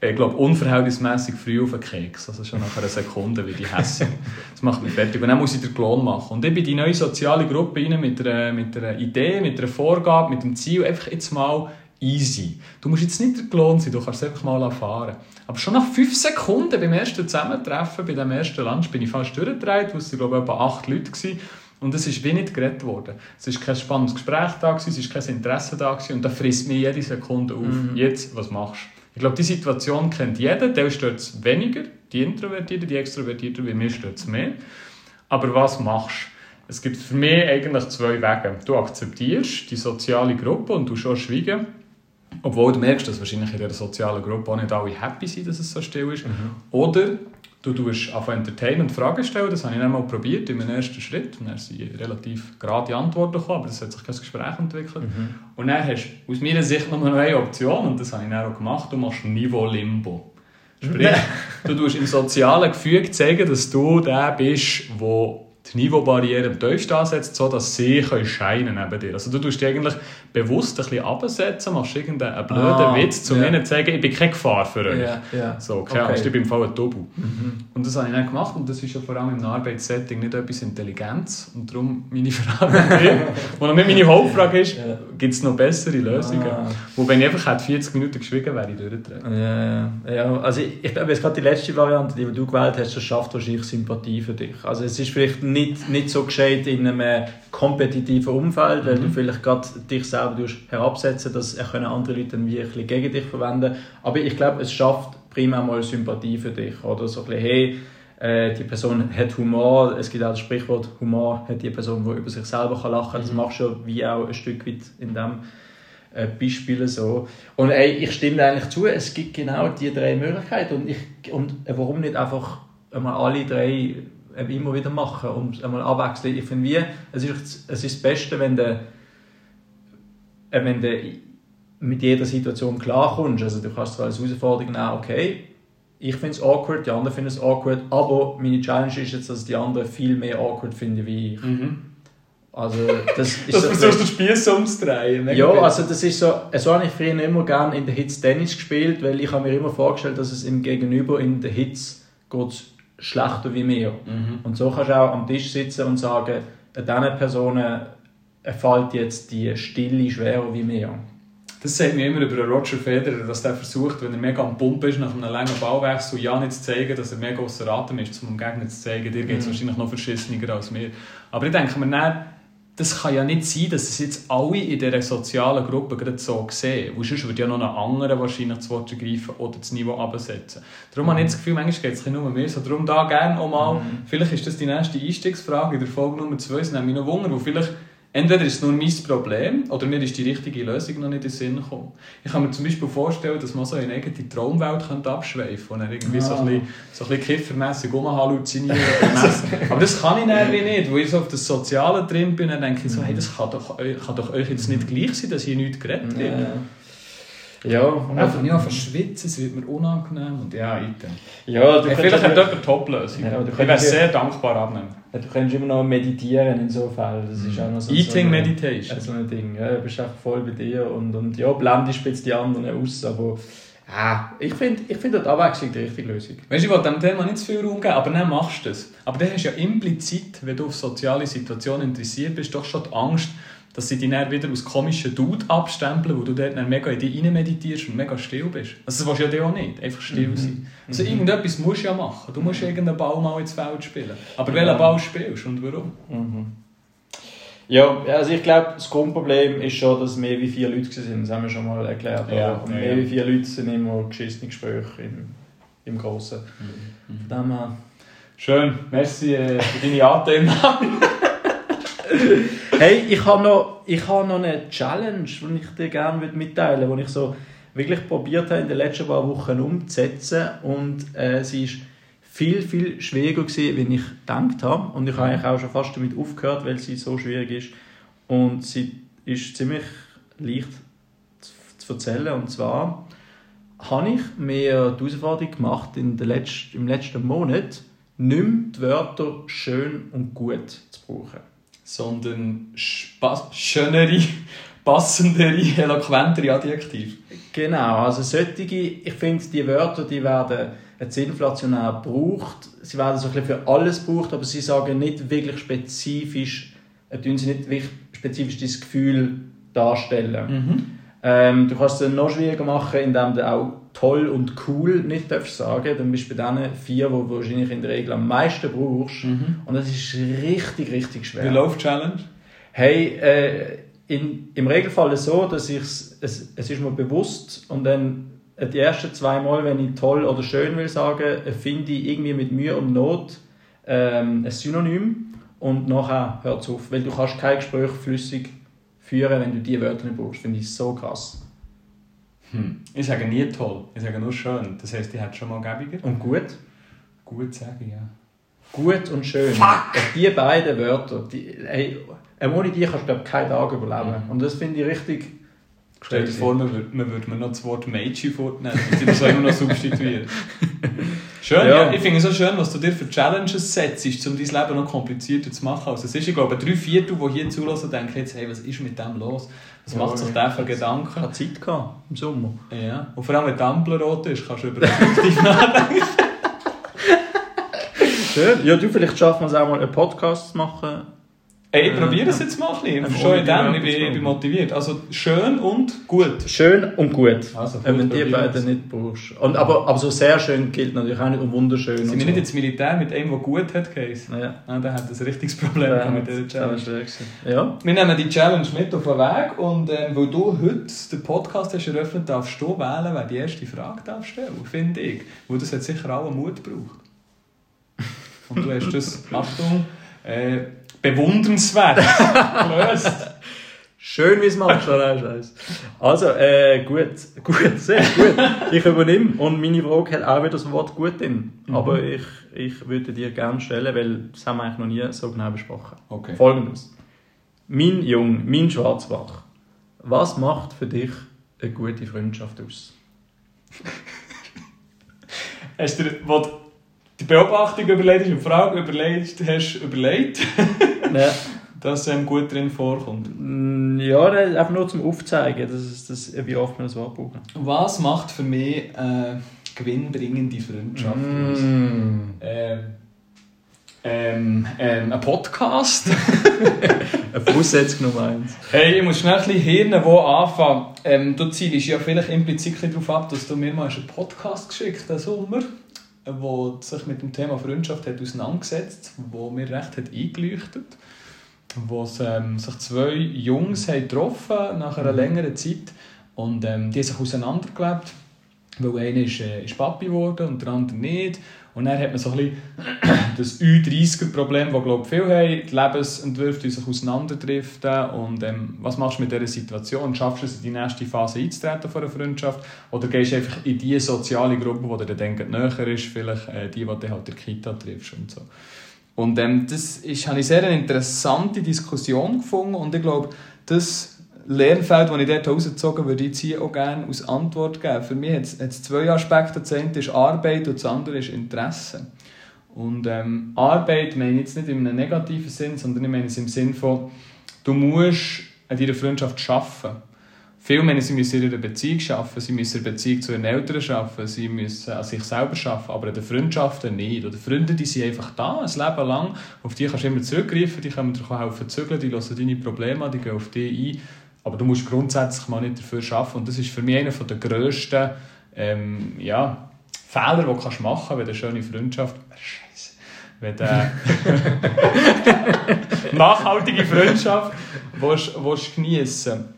S2: ich glaube, unverhältnismäßig früh auf den Keks. Also schon nach einer Sekunde wie die hässlich. Das macht mich fertig. Und dann muss ich den Klon machen. Und ich bin in die neue soziale Gruppe rein mit einer, mit einer Idee, mit einer Vorgabe, mit dem Ziel, einfach jetzt mal easy. Du musst jetzt nicht der Klon sein, du kannst es einfach mal erfahren. Aber schon nach fünf Sekunden beim ersten Zusammentreffen, bei dem ersten Lunch, bin ich fast durchgedreht, wo es glaube ich etwa acht Leute waren. Und es ist wie nicht geredet worden. Es ist kein spannendes Gespräch da, gewesen, es ist kein Interesse da gewesen, und da frisst mich jede Sekunde auf. Jetzt, was machst du? Ich glaube, die Situation kennt jeder, der stört es weniger, die Introvertierten, die Extrovertierten, wie mir stört es mehr. Aber was machst du? Es gibt für mich eigentlich zwei Wege. Du akzeptierst die soziale Gruppe und du schon schweigen. Obwohl du merkst, dass wahrscheinlich in dieser sozialen Gruppe auch nicht alle happy sind, dass es so still ist. Mhm. Oder du tust auf Entertainment Fragen stellen. Das habe ich einmal probiert in meinem ersten Schritt. Und dann sind relativ gerade Antworten gekommen, aber es hat sich kein Gespräch entwickelt. Mhm. Und dann hast du aus meiner Sicht nur noch eine Option, und das habe ich dann auch gemacht, du machst Niveau Limbo. Sprich, du tust im sozialen Gefüge zeigen, dass du der bist, der die Niveaubarriere am tiefsten ansetzt, sodass sie können scheinen neben dir. Also du tust dich eigentlich bewusst ein bisschen absetzen, machst irgendeinen blöden ah, Witz, um yeah. ihnen zu sagen, ich bin keine Gefahr für euch. Yeah, yeah. So, keine okay. Angst, ich bin im Fall ein Double. Mhm. Und das habe ich dann gemacht und das ist ja vor allem im Arbeitssetting nicht etwas Intelligenz und darum meine Frage an dich, wo noch nicht meine Hauptfrage ist, yeah. gibt es noch bessere Lösungen? Ah. Wo wenn ich einfach 40 Minuten geschwiegen wäre ich durchgetreten.
S1: Ja, ja, also ich, ich glaube, jetzt gerade die letzte Variante, die du gewählt hast, das schafft wahrscheinlich Sympathie für dich. Also es ist vielleicht nicht, nicht so gescheit in einem kompetitiven Umfeld, weil mhm. du vielleicht gerade dich selber herabsetzen dass andere Leute dann wie ein bisschen gegen dich verwenden. Aber ich glaube, es schafft primär mal Sympathie für dich. Oder so ein bisschen, hey, äh, die Person hat Humor. Es gibt auch das Sprichwort, Humor hat die Person, die über sich selber lachen kann. Das mhm. machst du wie auch ein Stück weit in dem äh, Beispiel so. Und ey, ich stimme eigentlich zu, es gibt genau die drei Möglichkeiten. Und, ich, und warum nicht einfach einmal alle drei immer wieder machen und einmal abwechseln. Ich finde, wie, es ist, es ist das Beste, wenn du, äh, wenn du mit jeder Situation klarkommst. Also du kannst zwar als Herausforderung nehmen, okay, ich finde es awkward, die anderen finden es awkward, aber meine Challenge ist jetzt, dass die anderen viel mehr awkward finden wie ich. Mhm. Also, das ist
S2: das versuchst du Spieß umzudrehen.
S1: Ja, also das ist so, so habe ich früher immer gerne in der Hitze Tennis gespielt, weil ich habe mir immer vorgestellt, dass es im Gegenüber in der Hitze geht schlechter wie mir. Mhm. Und so kannst du auch am Tisch sitzen und sagen, diesen Personen fällt jetzt die Stille schwerer wie mir.
S2: Das sagt mir immer über Roger Federer, dass der versucht, wenn er mega am Pumpen ist, nach einem langen Ballwechsel, ja nicht zu zeigen, dass er mega außer Atem ist, um dem Gegner zu zeigen, dir geht es mhm. wahrscheinlich noch verschissener als mir. Aber ich denke mir dann, das kann ja nicht sein, dass es jetzt alle in dieser sozialen Gruppe gerade so sehen. Weil sonst würde ja noch ein anderer wahrscheinlich das Wort ergreifen oder das Niveau absetzen. Darum mhm. habe ich das Gefühl, manchmal geht es nur mehr so. Darum da gerne auch mal, mhm. vielleicht ist das die nächste Einstiegsfrage in der Folge Nummer 2, es nimmt mich noch Wunder, wo vielleicht Entweder ist es nur mein Problem oder mir ist die richtige Lösung noch nicht in den Sinn gekommen. Ich kann mir zum Beispiel vorstellen, dass man so in eine eigene Traumwelt könnte abschweifen könnte und irgendwie ja. so ein bisschen, so ein bisschen kiffermässig rumhalluzinieren Aber das kann ich irgendwie nicht, weil ich so auf das Soziale drin bin und denke ich so, hey, das kann doch, kann doch euch jetzt nicht gleich sein, dass ich nichts geredet habe. Ja. Ja, und einfach nicht einfach schwitzen, es wird mir unangenehm und ja, item. Ja, du vielleicht hat jemand eine Top-Lösung. Ja, ich wäre sehr dankbar abnehmen.
S1: Du kannst immer noch meditieren in so Fällen. Das ist auch noch so,
S2: Eating so Meditation.
S1: So ein Ding. Ja, du bist einfach voll bei dir und, und ja, blendest jetzt die anderen aus, aber ja, ich finde ich find die Abwechslung die richtige Lösung.
S2: Weißt du, ich will dem Thema nicht zu viel Raum geben, aber dann machst du das. Aber dann hast du ja implizit, wenn du auf soziale Situationen interessiert bist, doch schon die Angst, dass sie dich dann wieder als komischen Dude abstempeln, wo du dort dann mega in dich rein meditierst und mega still bist. Also das willst du ja auch nicht, einfach still mhm. sein. Also mhm. irgendetwas musst du ja machen. Du musst irgendeinen Ball mal ins Feld spielen. Aber ja. welchen Ball spielst du und warum?
S1: Mhm. Ja, also ich glaube, das Grundproblem ist schon, dass mehr wie vier Leute sind. Das haben wir schon mal erklärt. Ja, und mehr ja. wie vier Leute sind immer geschissene Gespräche im, im Großen. Mhm. Von dem
S2: Schön, merci äh, für deine Anteilnahme.
S1: hey, ich habe noch, ich noch eine Challenge, die ich dir gerne mitteilen würde, die ich so wirklich probiert habe, in den letzten paar Wochen umzusetzen. Und äh, sie ist viel, viel schwieriger gewesen, als ich gedacht habe. Und ich habe eigentlich auch schon fast damit aufgehört, weil sie so schwierig ist. Und sie ist ziemlich leicht zu erzählen. Und zwar habe ich mir die Herausforderung gemacht, in der letzten, im letzten Monat nicht mehr die Wörter schön und gut zu brauchen
S2: sondern schönere, passendere, eloquentere Adjektive.
S1: Genau, also solche, ich finde, die Wörter, die werden jetzt inflationär gebraucht. Sie werden so ein bisschen für alles gebraucht, aber sie sagen nicht wirklich spezifisch, äh, tun sie nicht wirklich spezifisch das Gefühl darstellen. Mhm. Ähm, du kannst es noch schwieriger machen, indem du auch toll und cool nicht darfst sagen. Dann bist du bei den vier, die du wahrscheinlich in der Regel am meisten brauchst. Mhm. Und das ist richtig, richtig schwer.
S2: Wie läuft Challenge?
S1: Hey, äh, in, im Regelfall ist es so, dass ich es, es ist mir bewusst und dann die ersten zwei Mal, wenn ich toll oder schön will sagen, finde ich irgendwie mit Mühe und Not ähm, ein Synonym und nachher hört es auf, weil du kannst kein Gespräch flüssig führen, wenn du diese Wörter nicht brauchst. Finde ich so krass.
S2: Hm. Ich sage nie toll, ich sage nur schön. Das heisst, ich hätte schon mal gäbiger.
S1: Und gut?
S2: Gut sagen, ja.
S1: Gut und schön.
S2: Fuck!
S1: Die beiden Wörter, die, hey, ohne die kannst du glaub, keinen Tag überleben.
S2: Mhm.
S1: Und das finde ich richtig...
S2: Stell dir vor, man würde, man mir noch das Wort Mädchen fortnehmen und das immer noch substituieren. Schön, ja.
S1: Ja.
S2: Ich finde es so schön, was du dir für Challenges setzt, um dein Leben noch komplizierter zu machen. Also es ist, ich glaube, drei Viertel, die hier zulassen, denken jetzt, hey, was ist mit dem los? Was
S1: Ja,
S2: macht sich der für Gedanken?
S1: Ich hatte Zeit gehabt, im Sommer.
S2: Ja. Und vor allem, wenn die Ampel rot ist, kannst du über effektiv nachdenken.
S1: Schön. Ja, du, vielleicht schaffen wir es auch mal, einen Podcast zu machen.
S2: Hey, ich probiere es jetzt mal ein bisschen.
S1: Ähm,
S2: Schon in dem, ich bin, ich bin motiviert. Also schön und gut.
S1: Schön und gut.
S2: Also, gut,
S1: wenn du die beiden nicht brauchst. Und, aber, aber so sehr schön gilt natürlich auch nicht um wunderschön.
S2: Sind
S1: und
S2: wir
S1: so.
S2: nicht ins Militär mit einem, der gut hat geheißen?
S1: Ja.
S2: Ah, der hat ein richtiges Problem
S1: Ja,
S2: mit dieser Challenge.
S1: Ja.
S2: Wir nehmen die Challenge mit auf den Weg und ähm, weil du heute den Podcast hast eröffnet, darfst du wählen, wer die erste Frage darf stellen finde ich. Weil das hat sicher auch Mut gebraucht. Und du hast das, Achtung, äh, bewundernswert gelöst.
S1: Schön, wie es machst, oder? Scheiß. Also, äh, gut, gut, sehr gut. Ich übernehme. Und meine Frage hat auch wieder das Wort gut drin.
S2: Mhm.
S1: Aber ich, ich würde dir gerne stellen, weil das haben wir eigentlich noch nie so genau besprochen.
S2: Okay.
S1: Folgendes. Mein Jung, mein Schwarzbach. Was macht für dich eine gute Freundschaft aus?
S2: Hast du dir, die Beobachtung überlegt hast und die Frage überlegt hast, überlegt,
S1: Ja,
S2: dass ähm, gut drin vorkommt?
S1: Mm, ja das- einfach nur zum Aufzeigen, dass, es- dass, wie oft wir das Wort brauchen.
S2: Was macht für mich äh, gewinnbringende Freundschaft aus?
S1: Mm.
S2: Ähm, ähm, ähm, ein Podcast.
S1: Eine Voraussetzung Nummer eins.
S2: hey, ich muss schnell ein bisschen Hirn wo anfangen. Ähm, du zielst ja vielleicht implizit ein darauf ab, dass du mir mal einen Podcast geschickt hast, Sommer, der sich mit dem Thema Freundschaft hat auseinandergesetzt wo mir recht hat eingeleuchtet wo ähm, sich zwei Jungs haben getroffen nach einer längeren Zeit und ähm, die haben sich auseinandergelebt, weil einer ist, äh, ist Papi geworden und der andere nicht. Und dann hat man so ein bisschen das Ü30er-Problem, das glaube ich viele haben, die Lebensentwürfe die sich auseinanderdriften und ähm, was machst du mit dieser Situation? Schaffst du es in die nächste Phase einzutreten von einer Freundschaft oder gehst du einfach in die soziale Gruppe, die dir dann näher ist, vielleicht äh, die, die du halt in der Kita triffst und so. Und ähm, das ist, habe ich sehr eine interessante Diskussion gefunden und ich glaube, das Lernfeld, das ich dort rausgezogen würde ich hier auch gerne als Antwort geben. Für mich hat es zwei Aspekte. Das eine ist Arbeit und das andere ist Interesse. Und ähm, Arbeit meine ich jetzt nicht in einem negativen Sinn, sondern ich meine es im Sinn von, du musst an deiner Freundschaft arbeiten. Viele meinen, sie müssen in ihrer Beziehung arbeiten, sie müssen in der Beziehung zu ihren Eltern arbeiten, sie müssen an sich selber arbeiten, aber an den Freundschaften nicht. Oder Freunde, die sind einfach da, ein Leben lang, auf die kannst du immer zurückgreifen, die können dir helfen zügeln, die hören deine Probleme an, die gehen auf dich ein. Aber du musst grundsätzlich mal nicht dafür arbeiten. Und das ist für mich einer der grössten ähm, ja, Fehler, die du machen kannst, wenn du eine schöne Freundschaft... Scheiße. Wenn du nachhaltige Freundschaft willst, willst geniessen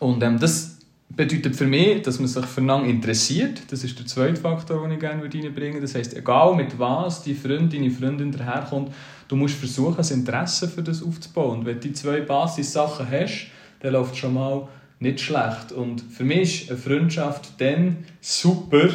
S2: Und ähm, das bedeutet für mich, dass man sich füreinander interessiert. Das ist der zweite Faktor, den ich gerne reinbringen würde. Das heisst, egal mit was die Freund, deine Freundin daherkommt, du musst versuchen, ein Interesse für das aufzubauen. Und wenn du die zwei Basis-Sachen hast, dann läuft es schon mal nicht schlecht. Und für mich ist eine Freundschaft dann super,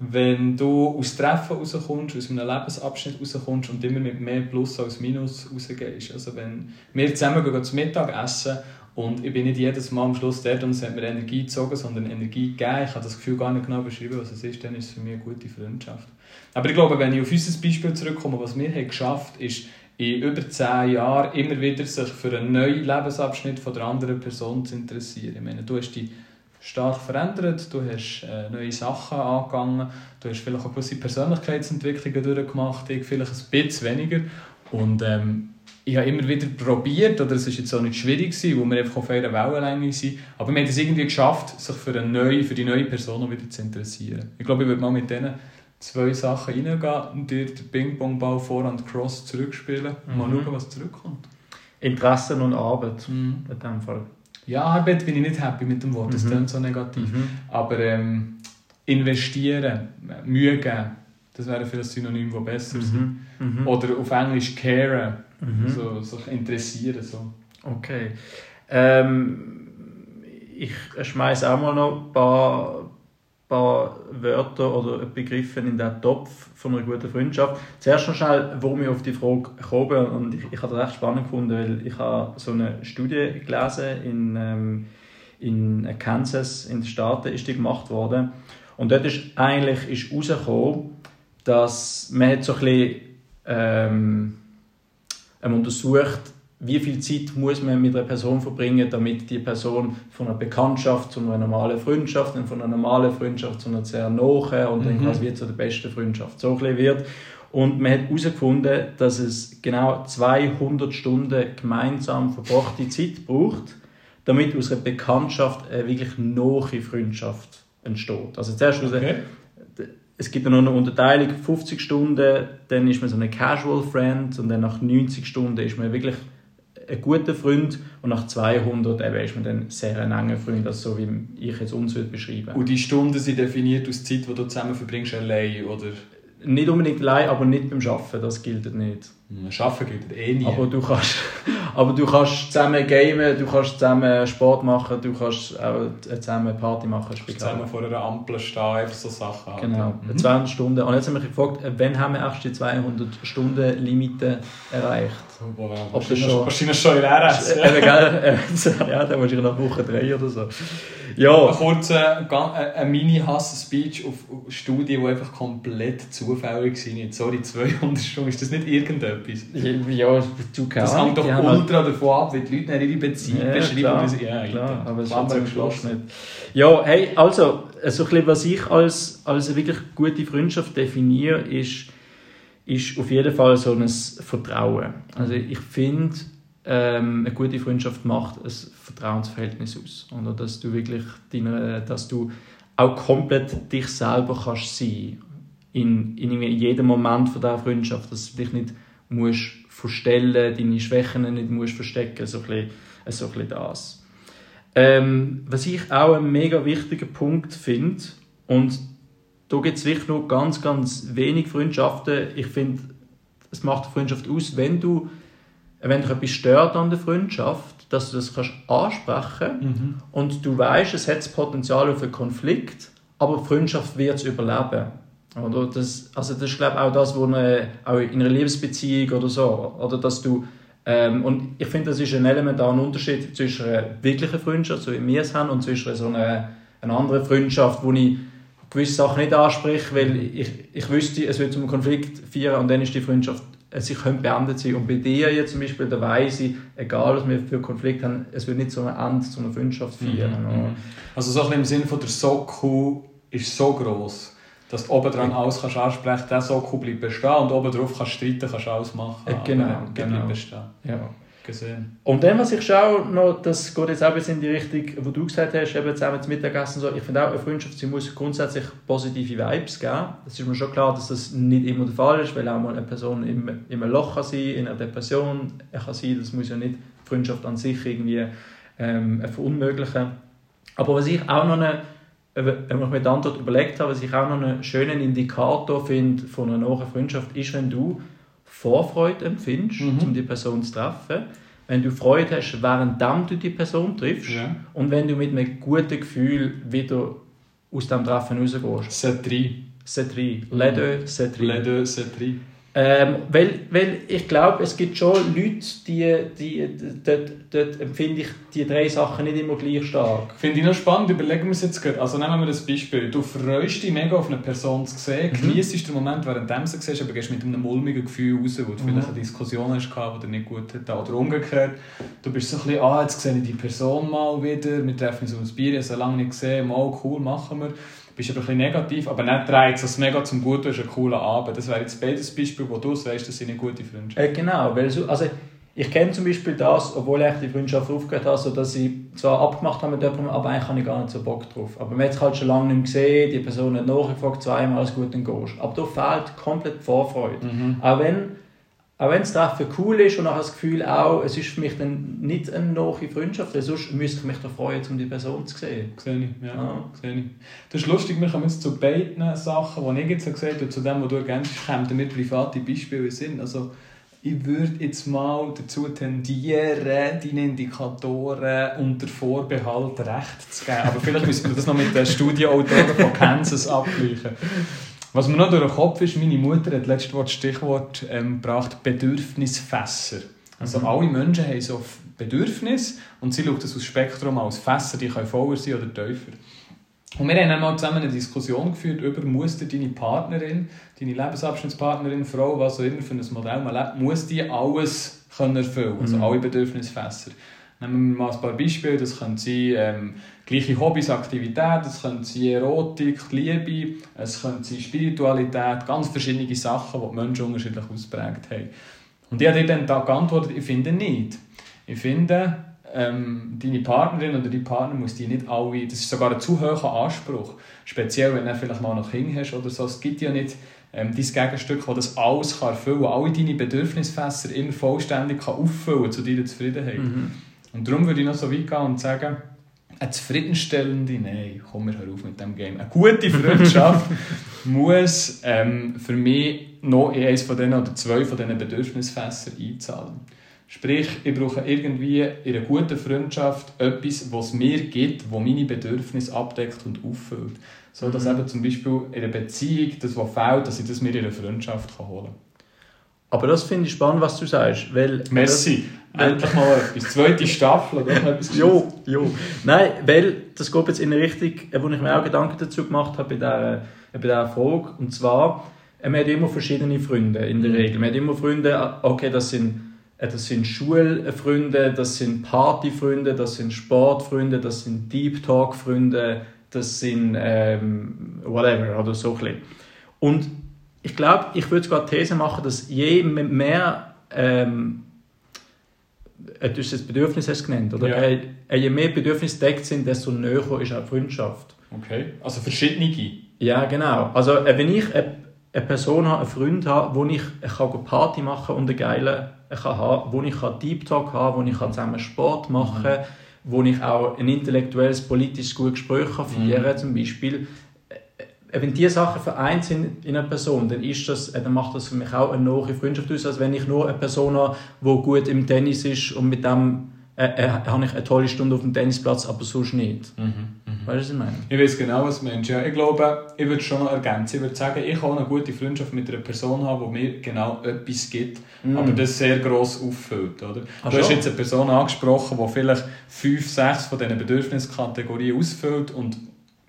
S2: wenn du aus Treffen rauskommst, aus einem Lebensabschnitt rauskommst und immer mit mehr Plus als Minus rausgehst. Also wenn wir zusammen gehen zum Mittag essen und ich bin nicht jedes Mal am Schluss dort und es hat mir Energie gezogen, sondern Energie gegeben, ich habe das Gefühl gar nicht genau beschrieben, was es ist, dann ist es für mich eine gute Freundschaft. Aber ich glaube, wenn ich auf unser Beispiel zurückkomme, was wir haben geschafft haben, ist, in über zehn Jahren immer wieder sich für einen neuen Lebensabschnitt von der anderen Person zu interessieren. Ich meine, du hast dich stark verändert, du hast äh, neue Sachen angegangen, du hast vielleicht auch gewisse Persönlichkeitsentwicklungen durchgemacht, ich vielleicht ein bisschen weniger. Und ähm, ich habe immer wieder probiert, oder es war jetzt auch nicht schwierig, gewesen, wo wir einfach auf einer Wellenlänge sind, aber wir haben es irgendwie geschafft, sich für, eine neue, für die neue Person wieder zu interessieren. Ich glaube, ich würde mal mit denen zwei Sachen reingehen und dir den Ping-Pong-Ball vor und Cross zurückspielen und mal
S1: Mhm.
S2: schauen, was zurückkommt.
S1: Interessen und Arbeit.
S2: Mhm.
S1: In dem Fall.
S2: Ja, Arbeit bin ich nicht happy mit dem Wort, das
S1: Mhm.
S2: klingt so negativ. Aber ähm, investieren, Mühe geben. Das wäre das Synonym, das besser sind. Mhm. Oder auf Englisch caren, mhm. so, sich interessieren. So.
S1: Okay. Ähm, ich schmeiße auch mal noch ein paar, paar Wörter oder Begriffe in den Topf von einer guten Freundschaft. Zuerst noch schnell, warum ich auf die Frage komme. Und ich, ich habe das recht spannend gefunden, weil ich habe so eine Studie gelesen in, ähm, in Kansas, in den Staaten, ist die gemacht worden. Und dort ist eigentlich ist rausgekommen, dass man hat so ein bisschen ähm, untersucht, wie viel Zeit muss man mit einer Person verbringen, damit die Person von einer Bekanntschaft zu einer normalen Freundschaft, und von einer normalen Freundschaft zu einer sehr nahen und dann mhm. quasi wie zu der besten Freundschaft so ein wird. Und man hat herausgefunden, dass es genau 200 Stunden gemeinsam verbrachte Zeit braucht, damit aus einer Bekanntschaft eine wirklich nahe Freundschaft entsteht. Also zuerst okay es gibt dann noch eine Unterteilung, 50 Stunden, dann ist man so ein Casual Friend und dann nach 90 Stunden ist man wirklich ein guter Freund und nach 200 eben ist man dann sehr ein enger Freund, also so wie ich jetzt uns beschreiben
S2: Und die Stunden sind definiert aus Zeit, die du zusammen verbringst, allein, oder?
S1: Nicht unbedingt allein, aber nicht beim Arbeiten, das gilt nicht.
S2: Arbeiten gilt eh nie.
S1: Aber du kannst, aber du kannst zusammen gamen, du kannst zusammen Sport machen, du kannst auch zusammen Party machen.
S2: Zusammen vor einer Ampel stehen, einfach so Sachen.
S1: Genau, mhm. 200 Stunden. Und jetzt haben wir gefragt, wann haben wir erst die 200 Stunden Limite erreicht?
S2: Oh, wow. Ob das schon... Wahrscheinlich schon in RS.
S1: Ja, ja dann wahrscheinlich nach Woche 3 oder so.
S2: Ja. Ein kurzer, ein Mini-Hass-Speech auf Studien, die einfach komplett zufällig sind. Sorry, 200 Stunden, ist das nicht irgendetwas?
S1: Ja, du
S2: kannst. Das hängt doch ultra davon ab, wie die Leute ihre Beziehung ja, beschreiben. Klar,
S1: ja, klar, aber es ist geschlossen. Ja, hey, also, also was ich als, als eine wirklich gute Freundschaft definiere, ist, ist auf jeden Fall so ein Vertrauen. Also ich finde, ähm, eine gute Freundschaft macht ein Vertrauensverhältnis aus. Oder dass du wirklich deine, dass du auch komplett dich selber kannst sein in, in jedem Moment von dieser Freundschaft, dass du dich nicht musst verstellen, deine Schwächen nicht musst verstecken, so ein bisschen, so ein bisschen das. Ähm, was ich auch einen mega wichtigen Punkt finde, und da gibt es wirklich nur ganz, ganz wenig Freundschaften. Ich finde, es macht eine Freundschaft aus, wenn du wenn dich etwas stört an der Freundschaft, dass du das kannst ansprechen mhm. und du weißt, es hat das Potenzial auf einen Konflikt, aber die Freundschaft wird es überleben. Oder das, also das ist glaube ich auch das, was auch in einer Liebesbeziehung oder so, oder dass du ähm, und ich finde, das ist ein elementarer Unterschied zwischen einer wirklichen Freundschaft, so wie wir es haben, und zwischen so einer, einer anderen Freundschaft, wo ich gewisse Sachen nicht anspreche, weil ich, ich wüsste, es wird zum Konflikt führen und dann ist die Freundschaft sie können beendet sein. Und bei dir jetzt zum Beispiel, da weiss ich, egal was wir für Konflikte haben, es wird nicht zu einem Ende, zu einer Freundschaft führen. Mhm.
S2: mhm. Also so im Sinne von der Socku ist so groß dass du oben dran alles kannst ansprechen kannst, der Socku bleibt bestehen und oben drauf kannst streiten, kannst alles machen.
S1: Äh, genau, genau.
S2: bestehen.
S1: Ja. Gesehen. Und dann, was ich schaue, noch, das geht jetzt auch in die Richtung, wo du gesagt hast, eben zusammen zum Mittagessen so, ich finde auch, eine Freundschaft, sie muss grundsätzlich positive Vibes geben. Es ist mir schon klar, dass das nicht immer der Fall ist, weil auch mal eine Person im, im Loch kann sein, in einer Depression kann sein, das muss ja nicht die Freundschaft an sich irgendwie ähm, verunmöglichen. Aber was ich auch noch eine wenn ich mir die Antwort überlegt habe, was ich auch noch einen schönen Indikator finde von einer neuen Freundschaft, ist, wenn du Vorfreude empfindest, mhm. um die Person zu treffen. Wenn du Freude hast, während du die Person triffst. Ja. Und wenn du mit einem guten Gefühl wieder aus dem Treffen rausgehst.
S2: C'est tri.
S1: C'est tri. Les deux, c'est tri.
S2: Les deux, c'est tri.
S1: Ähm, weil, weil ich glaube, es gibt schon Leute, die, die, dort, dort empfinde ich die drei Sachen nicht immer gleich stark.
S2: Finde ich noch spannend, überlegen wir es jetzt gerade. Also nehmen wir das Beispiel. Du freust dich mega auf eine Person zu sehen, mhm. genießt den Moment, während du sie siehst, aber gehst mit einem mulmigen Gefühl raus, wo du mhm. vielleicht eine Diskussion hast, die dir nicht gut hat. Oder umgekehrt, du bist so ein bisschen, ah, jetzt sehe ich die Person mal wieder, wir treffen uns ein Bier, ich habe sie lange nicht gesehen, mal cool, machen wir bist aber ein bisschen negativ, aber nicht dreht es mega zum Guten, du hast einen coolen Abend. Das wäre jetzt beides Beispiel, wo du weißt, das sind eine gute Freundschaft.
S1: Äh, genau, weil so, also ich kenne zum Beispiel das, obwohl ich die Freundschaft aufgehört habe, so dass ich zwar abgemacht habe mit jemandem, aber eigentlich habe ich gar nicht so Bock drauf. Aber man hat es halt schon lange nicht gesehen, die Person hat nachgefragt, zweimal alles gut und gehst. Aber da fehlt komplett die Vorfreude. Mhm. Auch wenn auch wenn das Treffen cool ist und auch das Gefühl auch, es ist für mich dann nicht eine neue Freundschaft, weil sonst müsste ich mich da freuen, um die Person zu sehen.
S2: Sehe ich, ja. Ah. Sehe ich. Das ist lustig, wir kommen jetzt zu beiden Sachen, die ich jetzt gesagt habe, und zu dem, was du ergänzt hast, kommen mir private Beispiele sind. Also, ich würde jetzt mal dazu tendieren, deine Indikatoren unter Vorbehalt recht zu geben. Aber vielleicht müssen wir das noch mit den Studienautoren von Kansas abgleichen. Was mir noch durch den Kopf ist, meine Mutter hat letztes Wort Stichwort ähm, gebracht, Bedürfnisfässer. Also mhm. alle Menschen haben so Bedürfnisse und sie schaut das aus Spektrum als Fässer, die können voller sein oder tiefer. Und wir haben einmal zusammen eine Diskussion geführt über, muss deine Partnerin, deine Lebensabschnittspartnerin, Frau, was auch immer für ein Modell man lebt, muss die alles können erfüllen, also mhm. alle Bedürfnisfässer. Nehmen wir mal ein paar Beispiele, das können sein ähm, gleiche Hobbys, Aktivitäten, es können sein Erotik, Liebe, es können sein Spiritualität, ganz verschiedene Sachen, die die Menschen unterschiedlich ausprägt haben. Und ich habe dir dann da geantwortet, ich finde nicht. Ich finde, ähm, deine Partnerin oder dein Partner muss die nicht alle, das ist sogar ein zu hoher Anspruch, speziell wenn du vielleicht mal noch Kinder hast oder so, es gibt ja nicht ähm, dein Gegenstück, das das alles kann erfüllen kann, alle deine Bedürfnisfässer immer vollständig kann auffüllen zu deiner Zufriedenheit. Mhm. Und darum würde ich noch so weit gehen und sagen, eine zufriedenstellende, nein, komm, wir hören auf mit dem Game, eine gute Freundschaft muss ähm, für mich noch in eines von denen oder zwei von diesen Bedürfnisfässern einzahlen. Sprich, ich brauche irgendwie in einer guten Freundschaft etwas, was mir gibt, das meine Bedürfnisse abdeckt und auffüllt. So dass mhm. eben zum Beispiel in einer Beziehung das, was fehlt, dass ich das mir in einer Freundschaft holen kann.
S1: Aber das finde ich spannend, was du sagst. Weil
S2: Messi, endlich mal etwas. Zweite Staffel oder etwas
S1: Jo, jo. Nein, weil das geht jetzt in eine Richtung, wo ich mir auch Gedanken dazu gemacht habe bei dieser, bei dieser Frage. Und zwar, man hat immer verschiedene Freunde in der mhm. Regel. Man hat immer Freunde, okay, das sind, das sind Schulfreunde, das sind Partyfreunde, das sind Sportfreunde, das sind Deep Talk-Freunde, das sind ähm, whatever oder so ein bisschen. Und ich glaube, ich würde sogar die These machen, dass je mehr ähm, du hast das Bedürfnis hast genannt, oder? Ja. Äh, äh, je mehr Bedürfnisse deckt sind, desto näher ist auch Freundschaft.
S2: Okay, also verschiedene.
S1: Ja, genau. Also äh, wenn ich eine Person habe, einen Freund habe, wo ich, ich kann Party machen und eine geile kann haben, wo ich Deep Talk haben wo ich zusammen Sport machen kann, mhm. wo ich auch ein intellektuelles, politisches gutes Gespräch führen kann, mhm. zum Beispiel, wenn diese Sachen vereint sind in einer Person, dann, ist das, äh, dann macht das für mich auch eine neue Freundschaft aus, als wenn ich nur eine Person habe, die gut im Tennis ist und mit dem äh, äh, habe ich eine tolle Stunde auf dem Tennisplatz, aber sonst nicht. Mhm,
S2: mh. Weißt du, was ich meine? Ich weiß genau, was du meinst. Ja, ich glaube, ich würde schon noch ergänzen. Ich würde sagen, ich kann eine gute Freundschaft mit einer Person haben, die mir genau etwas gibt, mhm. aber das sehr gross auffüllt. Oder? du hast jetzt eine Person angesprochen, die vielleicht fünf, sechs von diesen Bedürfniskategorien ausfüllt und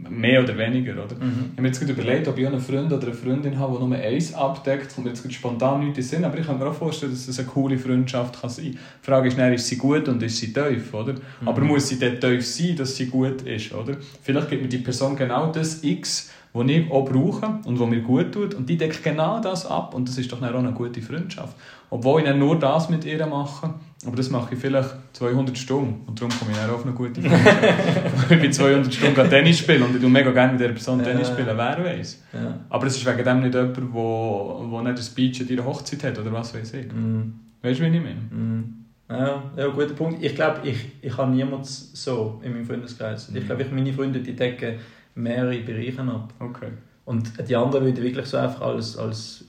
S2: Mehr oder weniger, oder? Mhm. Ich habe mir jetzt überlegt, ob ich einen Freund oder eine Freundin habe, die nur eins abdeckt. Kommt mir jetzt spontan nichts in Sinn, aber ich kann mir auch vorstellen, dass das eine coole Freundschaft kann sein kann. Die Frage ist dann, ist sie gut und ist sie tief, oder? Mhm. Aber muss sie dort tief sein, dass sie gut ist, oder? Vielleicht gibt mir die Person genau das X, was ich auch brauche und was mir gut tut und die deckt genau das ab und das ist doch auch eine gute Freundschaft. Obwohl ich dann nur das mit ihr mache, aber das mache ich vielleicht 200 Stunden und darum komme ich dann auf eine gute Freundschaft. ich bin 200 Stunden Tennis spielen und ich mega gerne mit dieser Person Tennis spielen, wer weiß. Ja. Aber es ist wegen dem nicht jemand, der wo, wo nicht ein Speech an ihrer Hochzeit hat oder was weiß ich. Mm. Weißt du, wie ich meine?
S1: Mm. Ja, ja, guter Punkt. Ich glaube, ich, ich habe niemanden so in meinem Freundeskreis. Ich glaube, meine Freunde die decken mehrere Bereiche ab.
S2: Okay.
S1: Und die anderen würde ich wirklich so einfach als, als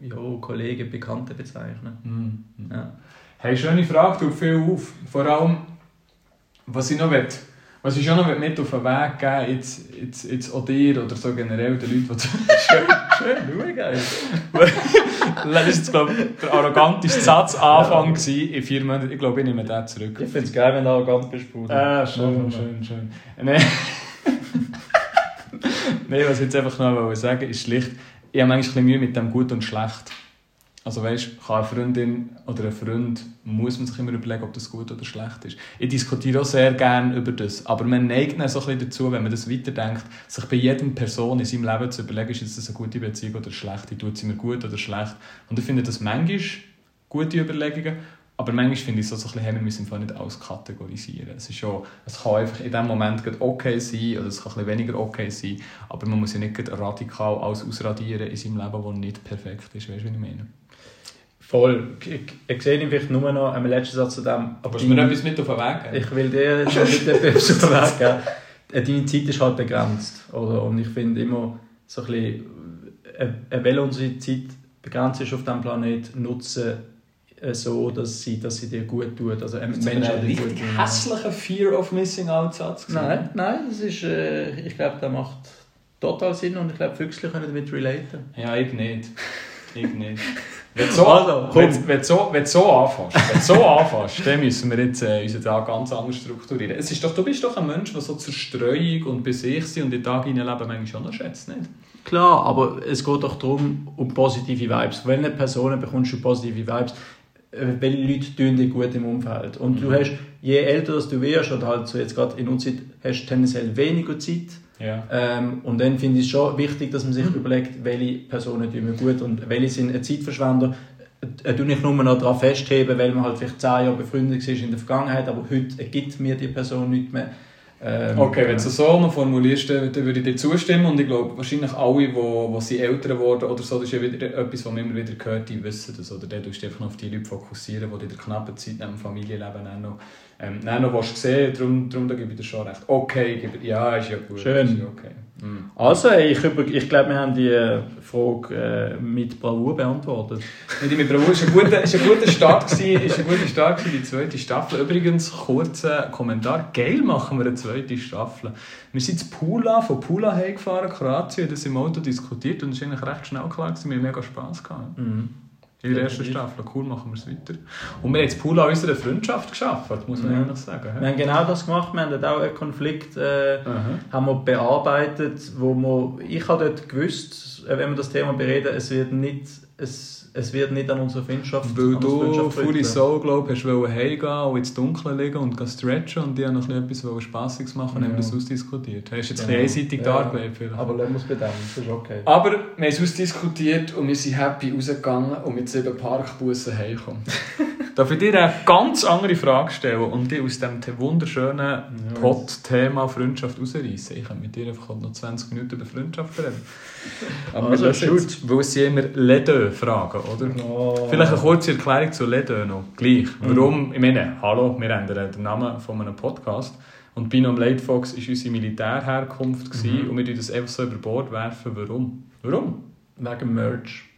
S1: ja, Kollegen, Bekannte bezeichnen.
S2: Mhm. Ja. Hey, schöne Frage, tut viel auf. Vor allem, was ich noch will, was ich schon noch mit auf den Weg geben jetzt, jetzt, jetzt auch dir oder so generell den Leuten, die schön, schön, geil. das jetzt, glaube ich, der arroganteste Satzanfang ja. in vier Monaten. Ich glaube, ich nehme den zurück.
S1: Ich finde es geil, wenn du arrogant bist,
S2: Bruder. Ah, schön, schön, schön. Nee. Nein, was ich jetzt einfach noch sagen ist schlicht, ich habe manchmal Mühe mit dem Gut und Schlecht. Also weißt, kann eine Freundin oder ein Freund, muss man sich immer überlegen, ob das gut oder schlecht ist. Ich diskutiere auch sehr gerne über das, aber man neigt dann so ein bisschen dazu, wenn man das weiterdenkt, sich bei jedem Person in seinem Leben zu überlegen, ist das eine gute Beziehung oder schlecht, tut sie mir gut oder schlecht. Und ich finde das manchmal gute Überlegungen aber manchmal finde ich es so ein bisschen, wir müssen nicht alles kategorisieren. Es, ist schon, es kann einfach in dem Moment okay sein oder es kann ein weniger okay sein, aber man muss ja nicht radikal alles ausradieren in seinem Leben, das nicht perfekt ist. Weißt du, was ich meine?
S1: Voll. Ich, ich sehe ihn vielleicht nur noch einen letzten Satz zu dem.
S2: Aber du mir etwas mit auf den Weg geben?
S1: Ich will dir schon mit etwas auf den Weg geben. Äh, deine Zeit ist halt begrenzt. Oder? Und ich finde immer so ein bisschen, äh, weil unsere Zeit begrenzt ist auf diesem Planet, nutzen äh, so, dass sie, dass sie dir gut tut. Also
S2: ein Mensch ein richtig hässlicher Fear of Missing Out Satz.
S1: Nein, nein, das ist, äh, ich glaube, der macht total Sinn und ich glaube, Füchsle können damit relaten.
S2: Ja, ich nicht. Ich nicht. Wenn du so, also, wenn, wenn, so, wenn so anfängst, wenn so anfängst, dann müssen wir jetzt äh, unseren Tag ganz anders strukturieren. Es ist doch, du bist doch ein Mensch, der so Zerstreuung und bei sich und in den Tag hineinleben manchmal schon unterschätzt, nicht?
S1: Klar, aber es geht doch darum, um positive Vibes. Von welchen Personen bekommst du positive Vibes? Äh, welche Leute tun dir gut im Umfeld? Und mhm. du hast, je älter du wirst, oder halt so jetzt gerade in unserer Zeit, hast du tendenziell weniger Zeit,
S2: ja.
S1: Ähm, und dann finde ich es schon wichtig, dass man sich überlegt, welche Personen tun mir gut und welche sind ein Zeitverschwender. Äh, du nicht nur noch daran festheben, weil man halt vielleicht zehn Jahre befreundet war in der Vergangenheit, aber heute gibt mir die Person nicht mehr.
S2: Ähm, okay, wenn du es so formulierst, dann würde ich dir zustimmen und ich glaube, wahrscheinlich alle, die, sind älter geworden oder so, das ist ja wieder etwas, was man immer wieder hört, die wissen das. Oder dann tust du einfach noch auf die Leute fokussieren, die in der knappen Zeit neben dem Familienleben auch noch ähm, nein, noch was gesehen, darum, darum da gebe ich dir schon recht. Okay, gebe, ja, ist ja gut.
S1: Schön.
S2: Ist
S1: ja okay. Mhm. Also, ich, ich glaube, wir haben die äh, Frage äh, mit Bravour beantwortet.
S2: Nicht mit Bravour, ist ein guter, ist ein guter Start gewesen, ist ein guter Start gewesen, die zweite Staffel. Übrigens, kurzer Kommentar, geil machen wir eine zweite Staffel. Wir sind zu Pula, von Pula hergefahren, Kroatien, das im Auto diskutiert und es ist eigentlich recht schnell klar gewesen, wir haben mega Spass gehabt. Mhm. In der ersten Staffel. Cool, machen wir es weiter. Und wir haben jetzt Pool an unserer Freundschaft geschafft, muss man ja. ehrlich sagen.
S1: Wir haben genau das gemacht. Wir haben dort auch einen Konflikt äh, haben wir bearbeitet, wo wir, ich habe dort gewusst, äh, wenn wir das Thema bereden, es wird nicht, es es wird nicht an unserer Freundschaft
S2: Weil du, Fully Soul, glaube ich, hast heimgehen und ins Dunkle liegen und stretchen und die haben noch etwas Spassiges machen und ja. haben das ausdiskutiert. Hast du jetzt genau. ein einseitig ja. dargelegt
S1: vielleicht. Aber lassen wir es bei dem, das ist okay.
S2: Aber wir haben es ausdiskutiert und wir sind happy rausgegangen und mit sieben Parkbussen heimgekommen. Darf ich dir eine ganz andere Frage stellen und dich aus diesem wunderschönen ja, Pot-Thema Freundschaft rausreißen? Ich kann mit dir einfach noch 20 Minuten über Freundschaft reden. Aber also, das ist weil sie immer Ledö fragen, oder? Oh. Vielleicht eine kurze Erklärung zu Ledö noch. Gleich. Mhm. Warum? Ich meine, hallo, wir ändern den Namen von einem Podcast. Und Binom Leitfox war unsere Militärherkunft mhm. und wir werfen das einfach so über Bord werfen. Warum? Warum?
S1: Wegen Merch.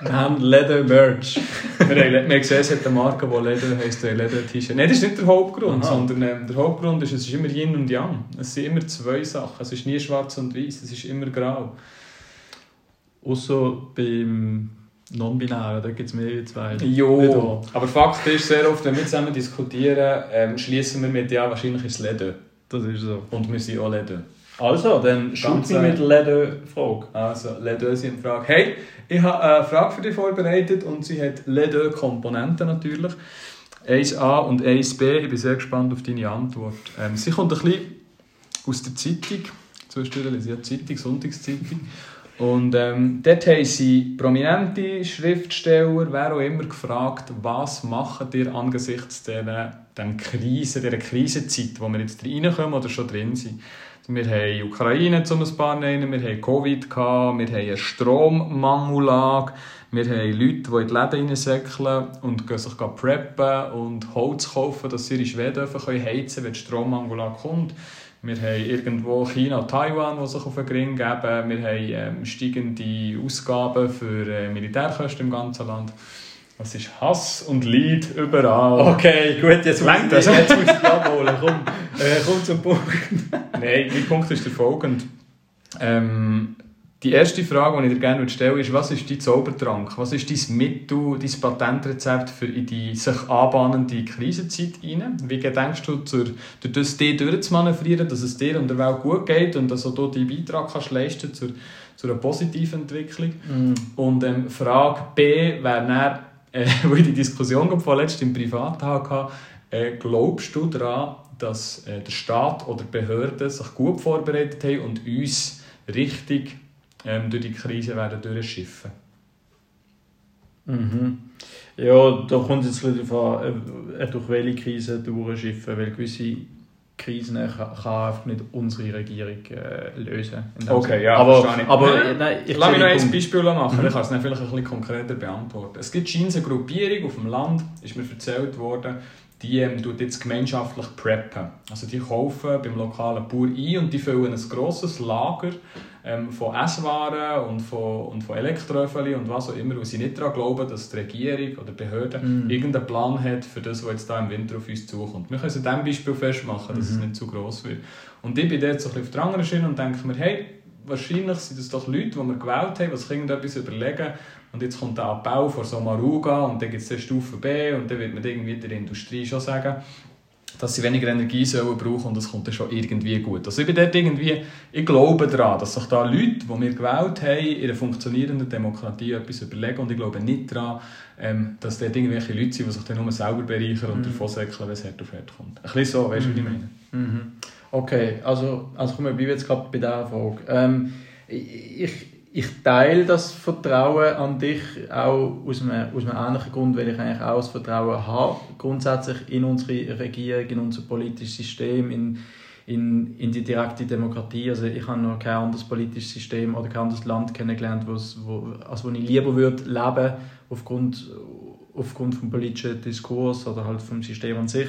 S1: Wir haben Leder Merch.
S2: wir, haben, gesehen, es hat eine Marke, die Leder heisst, Leder T-Shirt. Nein, das ist nicht der Hauptgrund, Aha. sondern ähm, der Hauptgrund ist, es ist immer Yin und Yang. Es sind immer zwei Sachen. Es ist nie schwarz und weiß, es ist immer grau.
S1: Außer beim Non-Binären, da gibt es mehr als zwei.
S2: Jo, aber Fakt ist, sehr oft, wenn wir zusammen diskutieren, ähm, schließen wir mit «Ja, wahrscheinlich ist es Leder».
S1: Das ist so.
S2: Und wir sind auch Leder.
S1: Also, dann shoot mich mit Leder-Frage.
S2: Also, Leder-Frage. Hey, ich habe eine Frage für dich vorbereitet und sie hat Leder-Komponenten natürlich. 1a und 1b. Ich bin sehr gespannt auf deine Antwort. Ähm, sie kommt ein bisschen aus der Zeitung. Zwischendurch sie hat Zeitung, Sonntagszeitung. Und ähm, dort haben sie prominente Schriftsteller, wer auch immer, gefragt, was machen ihr angesichts dieser, dieser Krise, dieser Krisenzeit, wo wir jetzt reinkommen oder schon drin sind. Wir haben Ukraine, um ein paar nennen, wir haben Covid, gehabt, wir haben eine Strommangellage, wir haben Leute, die in die Läden reinsäckeln und gehen sich preppen und Holz kaufen, dass sie ihre Schweden heizen können, wenn die Strommangellage kommt. Wir haben irgendwo China Taiwan, die sich auf den Ring geben. Wir haben ähm, steigende Ausgaben für äh, Militärkosten im ganzen Land. Es ist Hass und Leid überall.
S1: Okay, gut, jetzt, muss, ich, jetzt muss ich abholen. Komm, äh, komm zum Punkt.
S2: Nein, mein Punkt ist der folgende. Ähm, die erste Frage, die ich dir gerne stelle, ist, was ist dein Zaubertrank? Was ist dein Mittel, dein Patentrezept für in die sich anbahnende Krisenzeit hinein? Wie gedenkst du, durch das dir durchzumanövrieren, dass es dir und der Welt gut geht und dass du deinen Beitrag kannst leisten zur, zu einer positiven Entwicklung? Mm. Und ähm, Frage B wäre dann, äh, wo ich die Diskussion vorletzt im Privat hatte, äh, glaubst du daran, dass äh, der Staat oder die Behörden sich gut vorbereitet haben und uns richtig ähm, durch die Krise werden durchschiffen
S1: mhm. Ja, da kommt jetzt darauf an, äh, durch welche Krise durchschiffen, weil gewisse Krisen kann, kann einfach nicht unsere Regierung äh, lösen.
S2: Okay, ja,
S1: aber,
S2: verstehe ich.
S1: aber
S2: Ja.
S1: nein, ich
S2: Lass mich noch ein. Beispiel machen,
S1: Mhm.
S2: ich kann es dann vielleicht ein bisschen konkreter beantworten. Es gibt scheinbar eine Gruppierung auf dem Land, ist mir erzählt worden, die ähm, tut jetzt gemeinschaftlich preppen. Also die kaufen beim lokalen Bauer ein und die füllen ein grosses Lager ähm, von Esswaren und von, und von Elektroöffeli und was auch immer, wo sie nicht daran glauben, dass die Regierung oder die Behörden
S1: Mhm.
S2: irgendeinen Plan hat für das, was jetzt da im Winter auf uns zukommt. Wir können es an diesem Beispiel festmachen, dass es
S1: Mhm.
S2: nicht zu gross wird. Und ich bin dort so ein bisschen auf der anderen Schiene und denke mir, hey, wahrscheinlich sind das doch Leute, die wir gewählt haben, die sich irgendetwas überlegen. Und jetzt kommt der Abbau von Somaruga und dann gibt es Stufe B und dann wird man irgendwie der Industrie schon sagen, dass sie weniger Energie sollen brauchen und das kommt dann schon irgendwie gut. Also ich bin dort irgendwie, ich glaube daran, dass sich da Leute, die wir gewählt haben, in einer funktionierenden Demokratie etwas überlegen und ich glaube nicht daran, ähm, dass dort irgendwelche Leute sind, die sich dann nur selber bereichern und
S1: Mhm.
S2: davon säckeln, wenn es hart auf hart kommt. Ein bisschen so, weißt du, wie ich meine?
S1: Mhm. Okay, also, also komm, wir bleiben jetzt gerade bei dieser Frage. Ähm, ich, ich teile das Vertrauen an dich auch aus einem, aus einem ähnlichen Grund, weil ich eigentlich auch das Vertrauen habe, grundsätzlich in unsere Regierung, in unser politisches System, in, in, in die direkte Demokratie. Also ich habe noch kein anderes politisches System oder kein anderes Land kennengelernt, wo, also wo ich lieber würde leben aufgrund, aufgrund vom politischen Diskurs oder halt vom System an sich.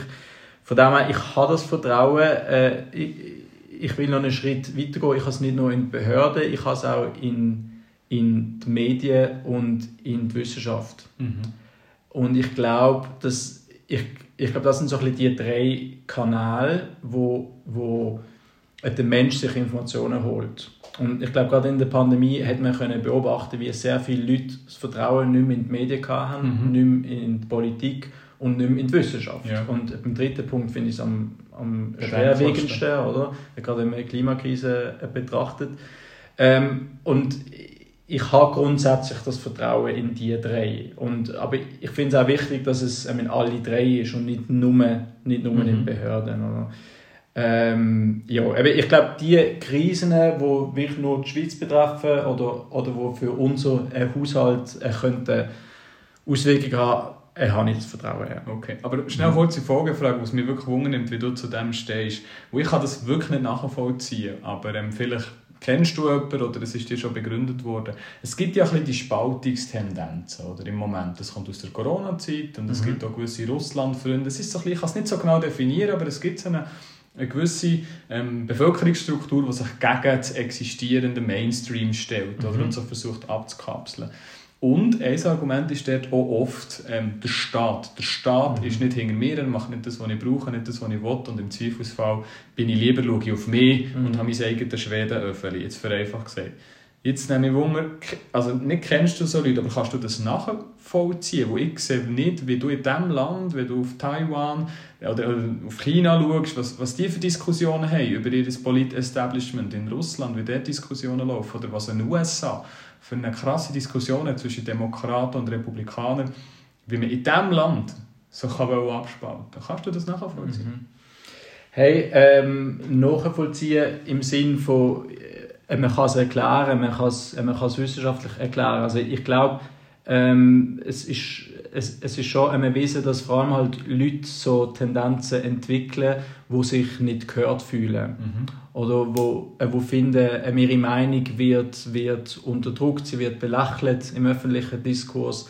S1: Von dem her, ich habe das Vertrauen. Äh, ich, ich will noch einen Schritt weitergehen. Ich habe es nicht nur in die Behörden, ich habe es auch in, in die Medien und in die Wissenschaft. Und ich glaube, dass ich, ich glaube, das sind so ein bisschen die drei Kanäle, wo, wo der Mensch sich Informationen holt. Und ich glaube, gerade in der Pandemie hat man können beobachten, wie sehr viele Leute das Vertrauen nicht mehr in die Medien hatten,
S2: Mhm.
S1: nicht mehr in die Politik und nicht mehr in die Wissenschaft.
S2: Ja.
S1: Und beim dritten Punkt finde ich es am, am
S2: Schwerwiegendsten.
S1: oder? Gerade wenn man die Klimakrise äh, betrachtet. Ähm, und ich habe grundsätzlich das Vertrauen in die drei. Und, aber ich finde es auch wichtig, dass es ich meine, alle drei ist und nicht nur, nicht nur in den
S2: Mhm.
S1: Behörden. Oder? Ähm, ja, eben, ich glaube, die Krisen, die wirklich nur die Schweiz betreffen oder, oder die für unser äh, Haushalt äh, könnten Auswirkungen haben, äh, habe ich das Vertrauen. Ja.
S2: Okay, aber schnell kurze Folgefrage, was mich wirklich wundert, wie du zu dem stehst. Wo ich kann das wirklich nicht nachvollziehen, aber ähm, vielleicht kennst du jemanden oder es ist dir schon begründet worden. Es gibt ja ein bisschen die Spaltungstendenzen oder, im Moment. Das kommt aus der Corona-Zeit und es
S1: Mhm.
S2: gibt auch gewisse Russland-Freunde. Es ist so ein bisschen, ich kann es nicht so genau definieren, aber es gibt so eine, eine gewisse ähm, Bevölkerungsstruktur, die sich gegen das existierende Mainstream stellt oder,
S1: Mhm.
S2: und so versucht abzukapseln. Und ein Argument ist dort auch oft ähm, der Staat. Der Staat
S1: Mhm.
S2: ist nicht hinter mir, er macht nicht das, was ich brauche, nicht das, was ich will. Und im Zweifelsfall bin ich lieber schaue ich auf mich
S1: Mhm.
S2: und habe mein eigenes Schwedenöffeli. Jetzt vereinfacht gesagt. Jetzt nehme ich Wunder, also nicht kennst du so Leute, aber kannst du das nachvollziehen? Wo ich sehe nicht, wie du in diesem Land, wenn du auf Taiwan oder auf China schaust, was, was die für Diskussionen haben über ihr Polit-Establishment in Russland, wie dort Diskussionen laufen, oder was in den USA für eine krasse Diskussion zwischen Demokraten und Republikanern, wie man in diesem Land so kann abspalten Kannst du das nachvollziehen?
S1: Hey, ähm, nachvollziehen im Sinn von, man kann es erklären, man kann es, äh, man kann es wissenschaftlich erklären. Also ich glaube, ähm, es, ist, es, es ist schon einmal erwiesen, dass vor allem halt Leute so Tendenzen entwickeln, wo sich nicht gehört fühlen.
S2: Mhm.
S1: Oder wo, äh, wo finden, äh, ihre Meinung wird, wird unterdrückt, sie wird belächelt im öffentlichen Diskurs.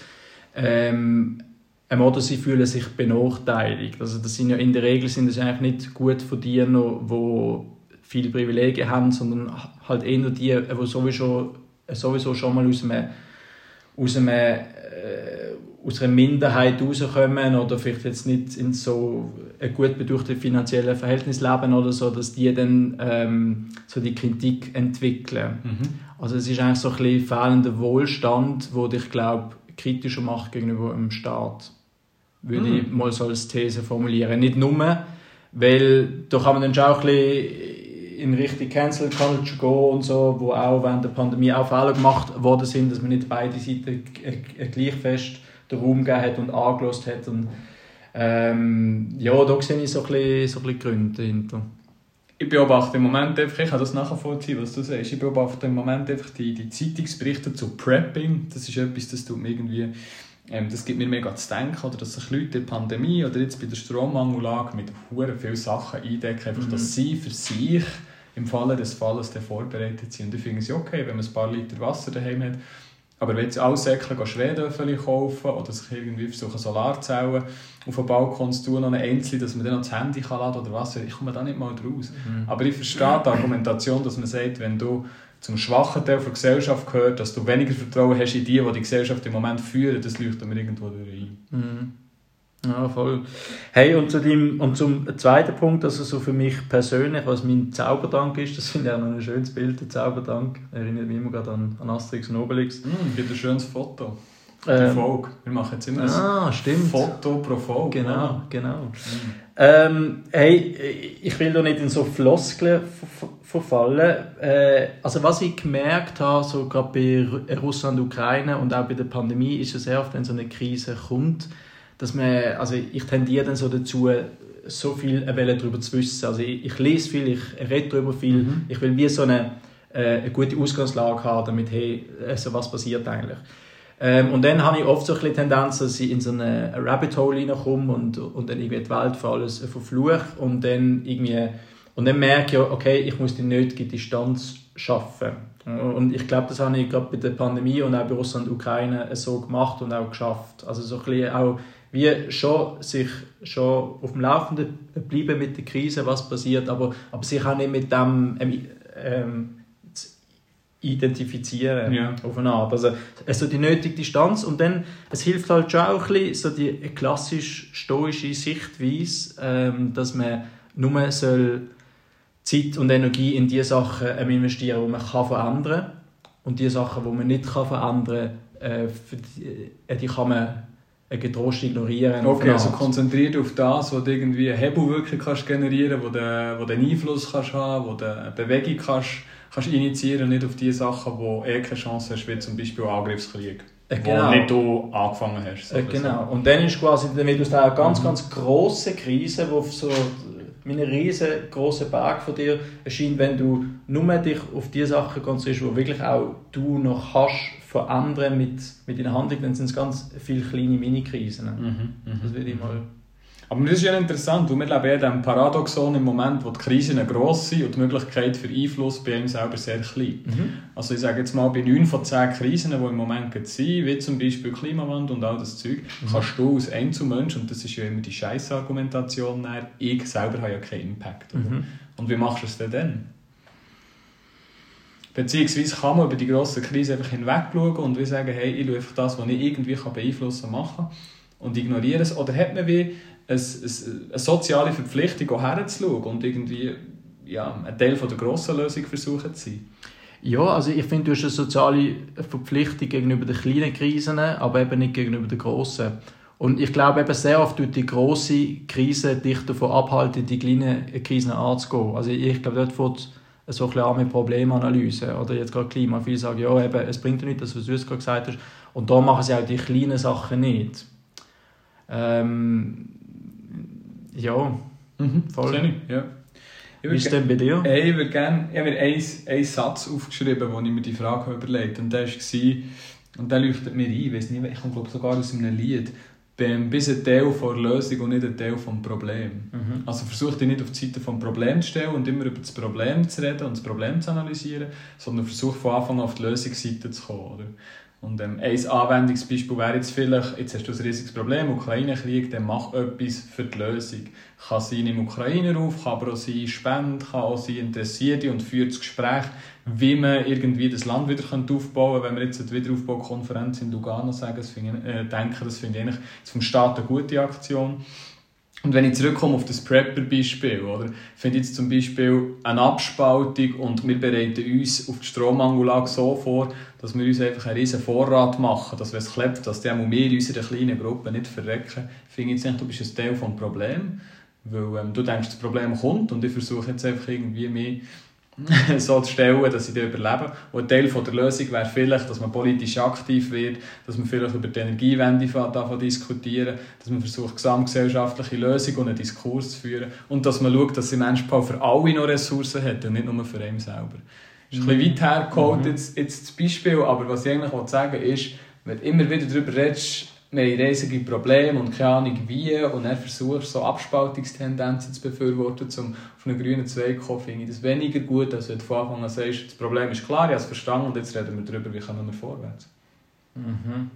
S1: Ähm, ähm, oder sie fühlen sich benachteiligt. Also das sind ja in der Regel sind das eigentlich nicht gut Verdiener, die viele Privilegien haben, sondern halt eher die, die sowieso, sowieso schon mal aus einem, aus einem äh, aus einer Minderheit rauskommen oder vielleicht jetzt nicht in so ein gut bedurchten finanziellen Verhältnis leben oder so, dass die dann ähm, so die Kritik entwickeln.
S2: Mhm.
S1: Also es ist eigentlich so ein bisschen fehlender Wohlstand, wo dich glaube kritischer macht gegenüber dem Staat. Würde ich mal so als These formulieren. Nicht nur, weil da kann man dann schon auch ein bisschen in Richtung Cancel Culture gehen und so, wo auch während der Pandemie auch Fehler gemacht worden sind, dass man nicht beide Seiten gleich fest den Raum gegeben hat und angelost hat. Und, ähm, ja, da sehe ich so ein bisschen, so ein bisschen Gründe dahinter.
S2: Ich beobachte im Moment einfach, ich kann das nachvollziehen, was du sagst, ich beobachte im Moment einfach die, die Zeitungsberichte zu Prepping. Das ist etwas, das tut mir irgendwie Ähm, das gibt mir mega zu denken, oder dass sich Leute in der Pandemie oder jetzt bei der Strommangellage mit huren vielen Sachen eindecken, einfach, mhm. dass sie für sich im Falle des Falles vorbereitet sind. Und ich finde es okay, wenn man ein paar Liter Wasser daheim hat, aber wenn jetzt alle Säckchen Schwedöffel kaufen oder sich irgendwie versuchen, Solarzellen auf den Balkon zu tun, eine Einzelne, dass man dann noch das Handy kann laden oder was, ich komme da nicht mal draus. Mhm. Aber ich verstehe die Argumentation, dass man sagt, wenn du zum schwachen Teil der Gesellschaft gehört, dass du weniger Vertrauen hast in die, die die Gesellschaft im Moment führen, das leuchtet mir irgendwo durch ein.
S1: Mhm. Ja, voll. Hey, und, zu dem, und zum zweiten Punkt, also so für mich persönlich, was mein Zauberdank ist, das finde ich auch noch ein schönes Bild, der Zauberdank. Erinnert mich immer gerade an, an Asterix und Obelix.
S2: Mm, gibt ein schönes Foto. Ähm, Folge. Wir machen jetzt immer
S1: ah,
S2: ein Foto pro Folge.
S1: Genau, ja. genau. Mhm. Ähm, hey, ich will da nicht in so Floskeln verfallen. Äh, also was ich gemerkt habe, so gerade bei Russland, Ukraine und auch bei der Pandemie, ist es sehr oft, wenn so eine Krise kommt, dass man, also ich tendiere dann so dazu, so viel darüber zu wissen. Also ich, ich lese viel, ich rede darüber viel, mhm. ich will wie so eine, äh, eine gute Ausgangslage haben, damit, hey, also was passiert eigentlich. Ähm, und dann habe ich oft so ein bisschen Tendenz, dass ich in so eine Rabbit Hole reinkomme und, und dann irgendwie die Welt für alles verfluche und dann irgendwie und dann merke ich, okay, ich muss die nötige Distanz schaffen. Und ich glaube, das habe ich gerade bei der Pandemie und auch bei Russland und Ukraine so gemacht und auch geschafft. Also so ein bisschen auch wie schon sich schon auf dem Laufenden bleiben mit der Krise, was passiert, aber, aber sich auch nicht mit dem ähm, ähm, identifizieren ja. auf eine Art. Also, also die nötige Distanz und dann, es hilft halt schon auch ein bisschen, so die klassisch stoische Sichtweise, ähm, dass man nur soll Zeit und Energie in die Sachen ähm, investieren, die man kann verändern kann und die Sachen, die man nicht kann verändern kann, äh, die, äh, die kann man äh, getrost ignorieren.
S2: Okay, also konzentriert auf das, wo du irgendwie eine Hebelwirkung kannst generieren kannst, wo du, wo du einen Einfluss kannst haben wo du eine Bewegung kannst, kannst initiieren und nicht auf die Sachen, wo eh keine Chance hast, wie zum Beispiel Angriffskrieg. Äh, genau. Wo nicht du angefangen hast.
S1: Äh, genau. Und dann ist quasi, wird aus einer ganz, mhm. ganz grosse Krise, wo so mit einem riesengroßen Berg von dir erscheint, wenn du nur dich auf die Sachen konzentrierst, wo wirklich auch du noch kannst verändern mit, mit deiner Handlung, dann sind es ganz viele kleine Mini-Krisen. Mhm, mhm, das würde ich mal
S2: aber das ist ja interessant, weil wir leben ja in diesem Paradoxon im Moment, wo die Krisen gross sind und die Möglichkeit für Einfluss bei ihm selber sehr klein. Mhm. Also ich sage jetzt mal, bei 9 von 10 Krisen, die im Moment sind, wie zum Beispiel Klimawandel und all das Zeug, mhm. kannst du als Einzelmensch, und das ist ja immer die Scheißargumentation, ich selber habe ja keinen Impact. Mhm. Und wie machst du es denn dann? Beziehungsweise kann man über die grosse Krise einfach hinweg schauen und wie sagen, hey, ich schaue einfach das, was ich irgendwie beeinflussen kann, machen und ignoriere es. Oder hat man wie eine, soziale Verpflichtung, herzuschauen und irgendwie ja, ein Teil von der grossen Lösung versuchen zu sein.
S1: Ja, also ich finde, du hast eine soziale Verpflichtung gegenüber den kleinen Krisen, aber eben nicht gegenüber den grossen. Und ich glaube eben sehr oft tut die grosse Krise dich davon abhalten, die kleinen Krisen anzugehen. Also ich glaube, dort fängt so ein bisschen mit Problemanalyse oder jetzt gerade Klima. Viele sagen, ja, eben, es bringt ja nichts, was du jetzt gerade gesagt hast. Und da machen sie auch die kleinen Sachen nicht. Ähm, ja,
S2: mhm, voll. Ich, ja.
S1: Wie ist denn bei dir?
S2: Ich würde gerne, ich habe mir einen, einen Satz aufgeschrieben, wo ich mir die Frage überlegt habe. Und der war, und der leuchtet mir ein, ich weiß nicht, ich komme sogar aus einem Lied, bist ein Teil der Lösung und nicht ein Teil des Problems. Mhm. Also versuch dich nicht auf die Seite des Problems zu stellen und immer über das Problem zu reden und das Problem zu analysieren, sondern versuch von Anfang an auf die Lösungsseite zu kommen. Oder? Und ähm, ein Anwendungsbeispiel wäre jetzt vielleicht, jetzt hast du ein riesiges Problem, Ukraine-Krieg, dann mach etwas für die Lösung. Kann sein im Ukraine-Ruf, kann aber auch sein Spende, kann auch sein Interessierte und führt das Gespräch, wie man irgendwie das Land wieder aufbauen könnte. Wenn wir jetzt eine Wiederaufbaukonferenz in Lugano sagen, das finde ich, äh, denken, das finde ich eigentlich vom Staat eine gute Aktion. Und wenn ich zurückkomme auf das Prepper-Beispiel, oder, finde ich jetzt zum Beispiel eine Abspaltung und wir bereiten uns auf die Strommangellage so vor, dass wir uns einfach einen riesen Vorrat machen, dass wenn es klappt, dass die wir in unserer kleinen Gruppe nicht verrecken, finde ich jetzt nicht, du bist ein Teil des Problems, weil ähm, du denkst, das Problem kommt und ich versuche jetzt einfach irgendwie mehr so zu stellen, dass sie überleben. Und ein Teil der Lösung wäre vielleicht, dass man politisch aktiv wird, dass man vielleicht über die Energiewende davon diskutieren, dass man versucht, gesamtgesellschaftliche Lösungen und einen Diskurs zu führen und dass man schaut, dass die Menschenbau für alle noch Ressourcen hat und nicht nur für einen selber. Das ist ein bisschen weit hergeholt, mhm. jetzt, jetzt das Beispiel, aber was ich eigentlich sagen will, ist, wenn du immer wieder darüber redest, wir haben riesige Probleme und keine Ahnung wie und dann versuchst so Abspaltungstendenzen zu befürworten, um auf einen grünen Zweig zu kommen, finde ich das weniger gut, als wenn du von Anfang an sagst, das Problem ist klar, ich habe es verstanden und jetzt reden wir darüber, wie kommen wir vorwärts.
S1: Mhm.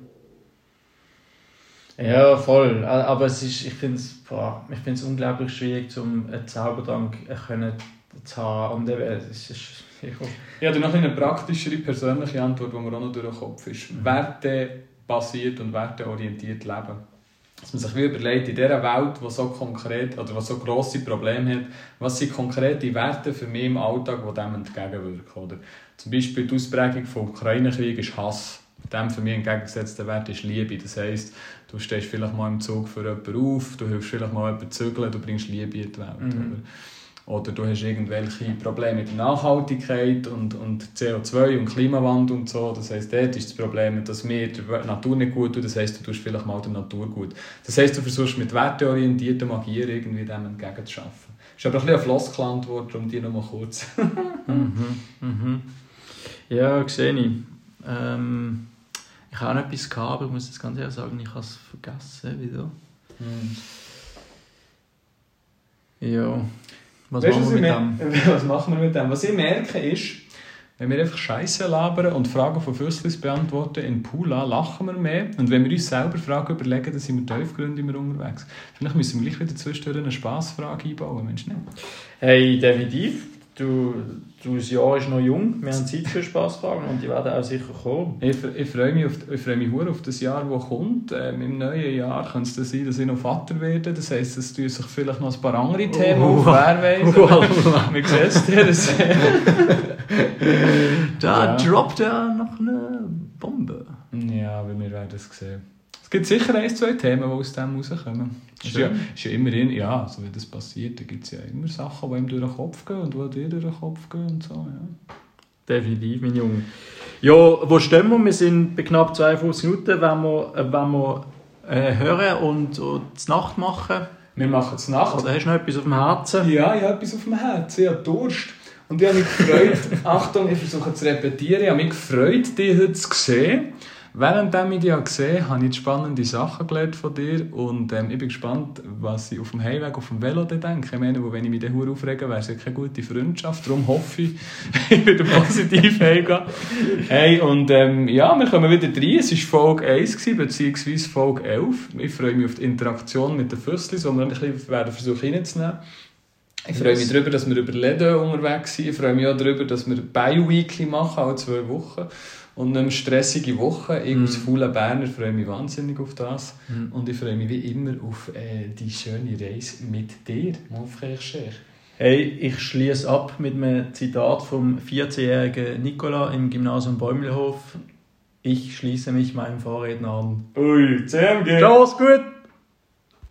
S1: Ja, voll. Aber es ist, ich finde es ich find's unglaublich schwierig, um einen Zaubertrank können zu haben. Und es ist,
S2: ja, dann noch eine praktischere persönliche Antwort, die mir auch noch durch den Kopf ist. Mhm. Wertebasiert und werteorientiert leben. Dass man sich wie überlegt, in dieser Welt, die so konkret oder die so grosse Probleme hat, was sind konkrete Werte für mich im Alltag, die dem entgegenwirken. Oder zum Beispiel die Ausprägung des Ukraine-Krieg ist Hass. Dem für mich entgegengesetzter Wert ist Liebe. Das heisst, du stehst vielleicht mal im Zug für jemanden auf, du hilfst vielleicht mal jemanden zügeln, du bringst Liebe in die Welt. Mhm. Oder du hast irgendwelche Probleme mit der Nachhaltigkeit und, und CO2 und Klimawandel und so. Das heisst, dort ist das Problem, dass wir der Natur nicht gut tun. Das heisst, du tust vielleicht mal der Natur gut. Das heisst, du versuchst mit werteorientierter Magie irgendwie dem entgegenzuschaffen. Das ist aber ein bisschen ein Floskelantwort, um die noch mal kurz.
S1: mhm, mhm. Ja, sehe ich. Ähm, ich habe auch noch etwas gehabt, aber ich muss das ganz ehrlich sagen, ich habe es vergessen wieder. Mhm. Ja.
S2: Was, weißt, machen wir mit dem? was machen wir mit dem? Was ich merke ist, wenn wir einfach Scheiße labern und Fragen von Füsslis beantworten in Pula, lachen wir mehr. Und wenn wir uns selber Fragen überlegen, dann sind wir tiefgründig immer unterwegs. Vielleicht müssen wir gleich wieder zwischendurch eine Spassfrage einbauen, Mensch, nicht?
S1: Hey, definitiv. Du, das Jahr ist noch jung, wir haben Zeit für Spaßfragen und die werden auch sicher kommen.
S2: Ich, ich freue mich, auf, ich freue mich auf das Jahr, das kommt. Ähm, Im neuen Jahr könnte es sein, dass ich noch Vater werde. Das heisst, es tun sich vielleicht noch ein paar andere Themen uh, auf. Wer weiß. Uh, Wie siehst du das?
S1: da ja. droppt er noch eine Bombe.
S2: Ja, aber wir werden es sehen gibt sicher ein, zwei Themen, die aus dem rauskommen. Es ist ja, ist ja immerhin, ja, also wenn das passiert, dann gibt es ja immer Sachen, die ihm durch den Kopf gehen und die dir durch den Kopf gehen und so, ja.
S1: Definitiv, mein Junge. Ja, wo stehen wir? Wir sind bei knapp 52 Minuten, wenn wir, wenn wir äh, hören und, und die Nacht machen.
S2: Wir machen es Nacht.
S1: Oder hast du noch etwas auf dem Herzen?
S2: Ja, ich habe etwas auf dem Herzen. Ich habe Durst. Und ich habe mich gefreut, Achtung, ich versuche zu repetieren, ich habe mich gefreut, dich heute zu sehen. Während ich dich gesehen habe, habe ich spannende Sachen gelernt von dir und ähm, ich bin gespannt, was ich auf dem Heimweg auf dem Velo denke. Ich meine, wenn ich mich dann aufrege, wäre es ja keine gute Freundschaft. Darum hoffe ich, ich werde positiv heimgehen. Hey, und ähm, ja, wir kommen wieder rein. Es war Folge 1 gewesen, beziehungsweise Folge 11. Ich freue mich auf die Interaktion mit den Füsslis, die wir ein bisschen werden versuchen reinzunehmen. Ich freue mich darüber, dass wir über Läden unterwegs sind. Ich freue mich auch darüber, dass wir Bio-Weekly machen, alle zwei Wochen. Und eine stressige Woche. Ich mm. als fauler Berner freue mich wahnsinnig auf das. Mm. Und ich freue mich wie immer auf äh, die schöne Reise mit dir, Wolfgang Scheich.
S1: Hey, ich schließe ab mit einem Zitat vom 14-jährigen Nicola im Gymnasium Bäumelhof. Ich schließe mich meinem Vorredner an.
S2: Ui, CMG!
S1: Ciao, gut!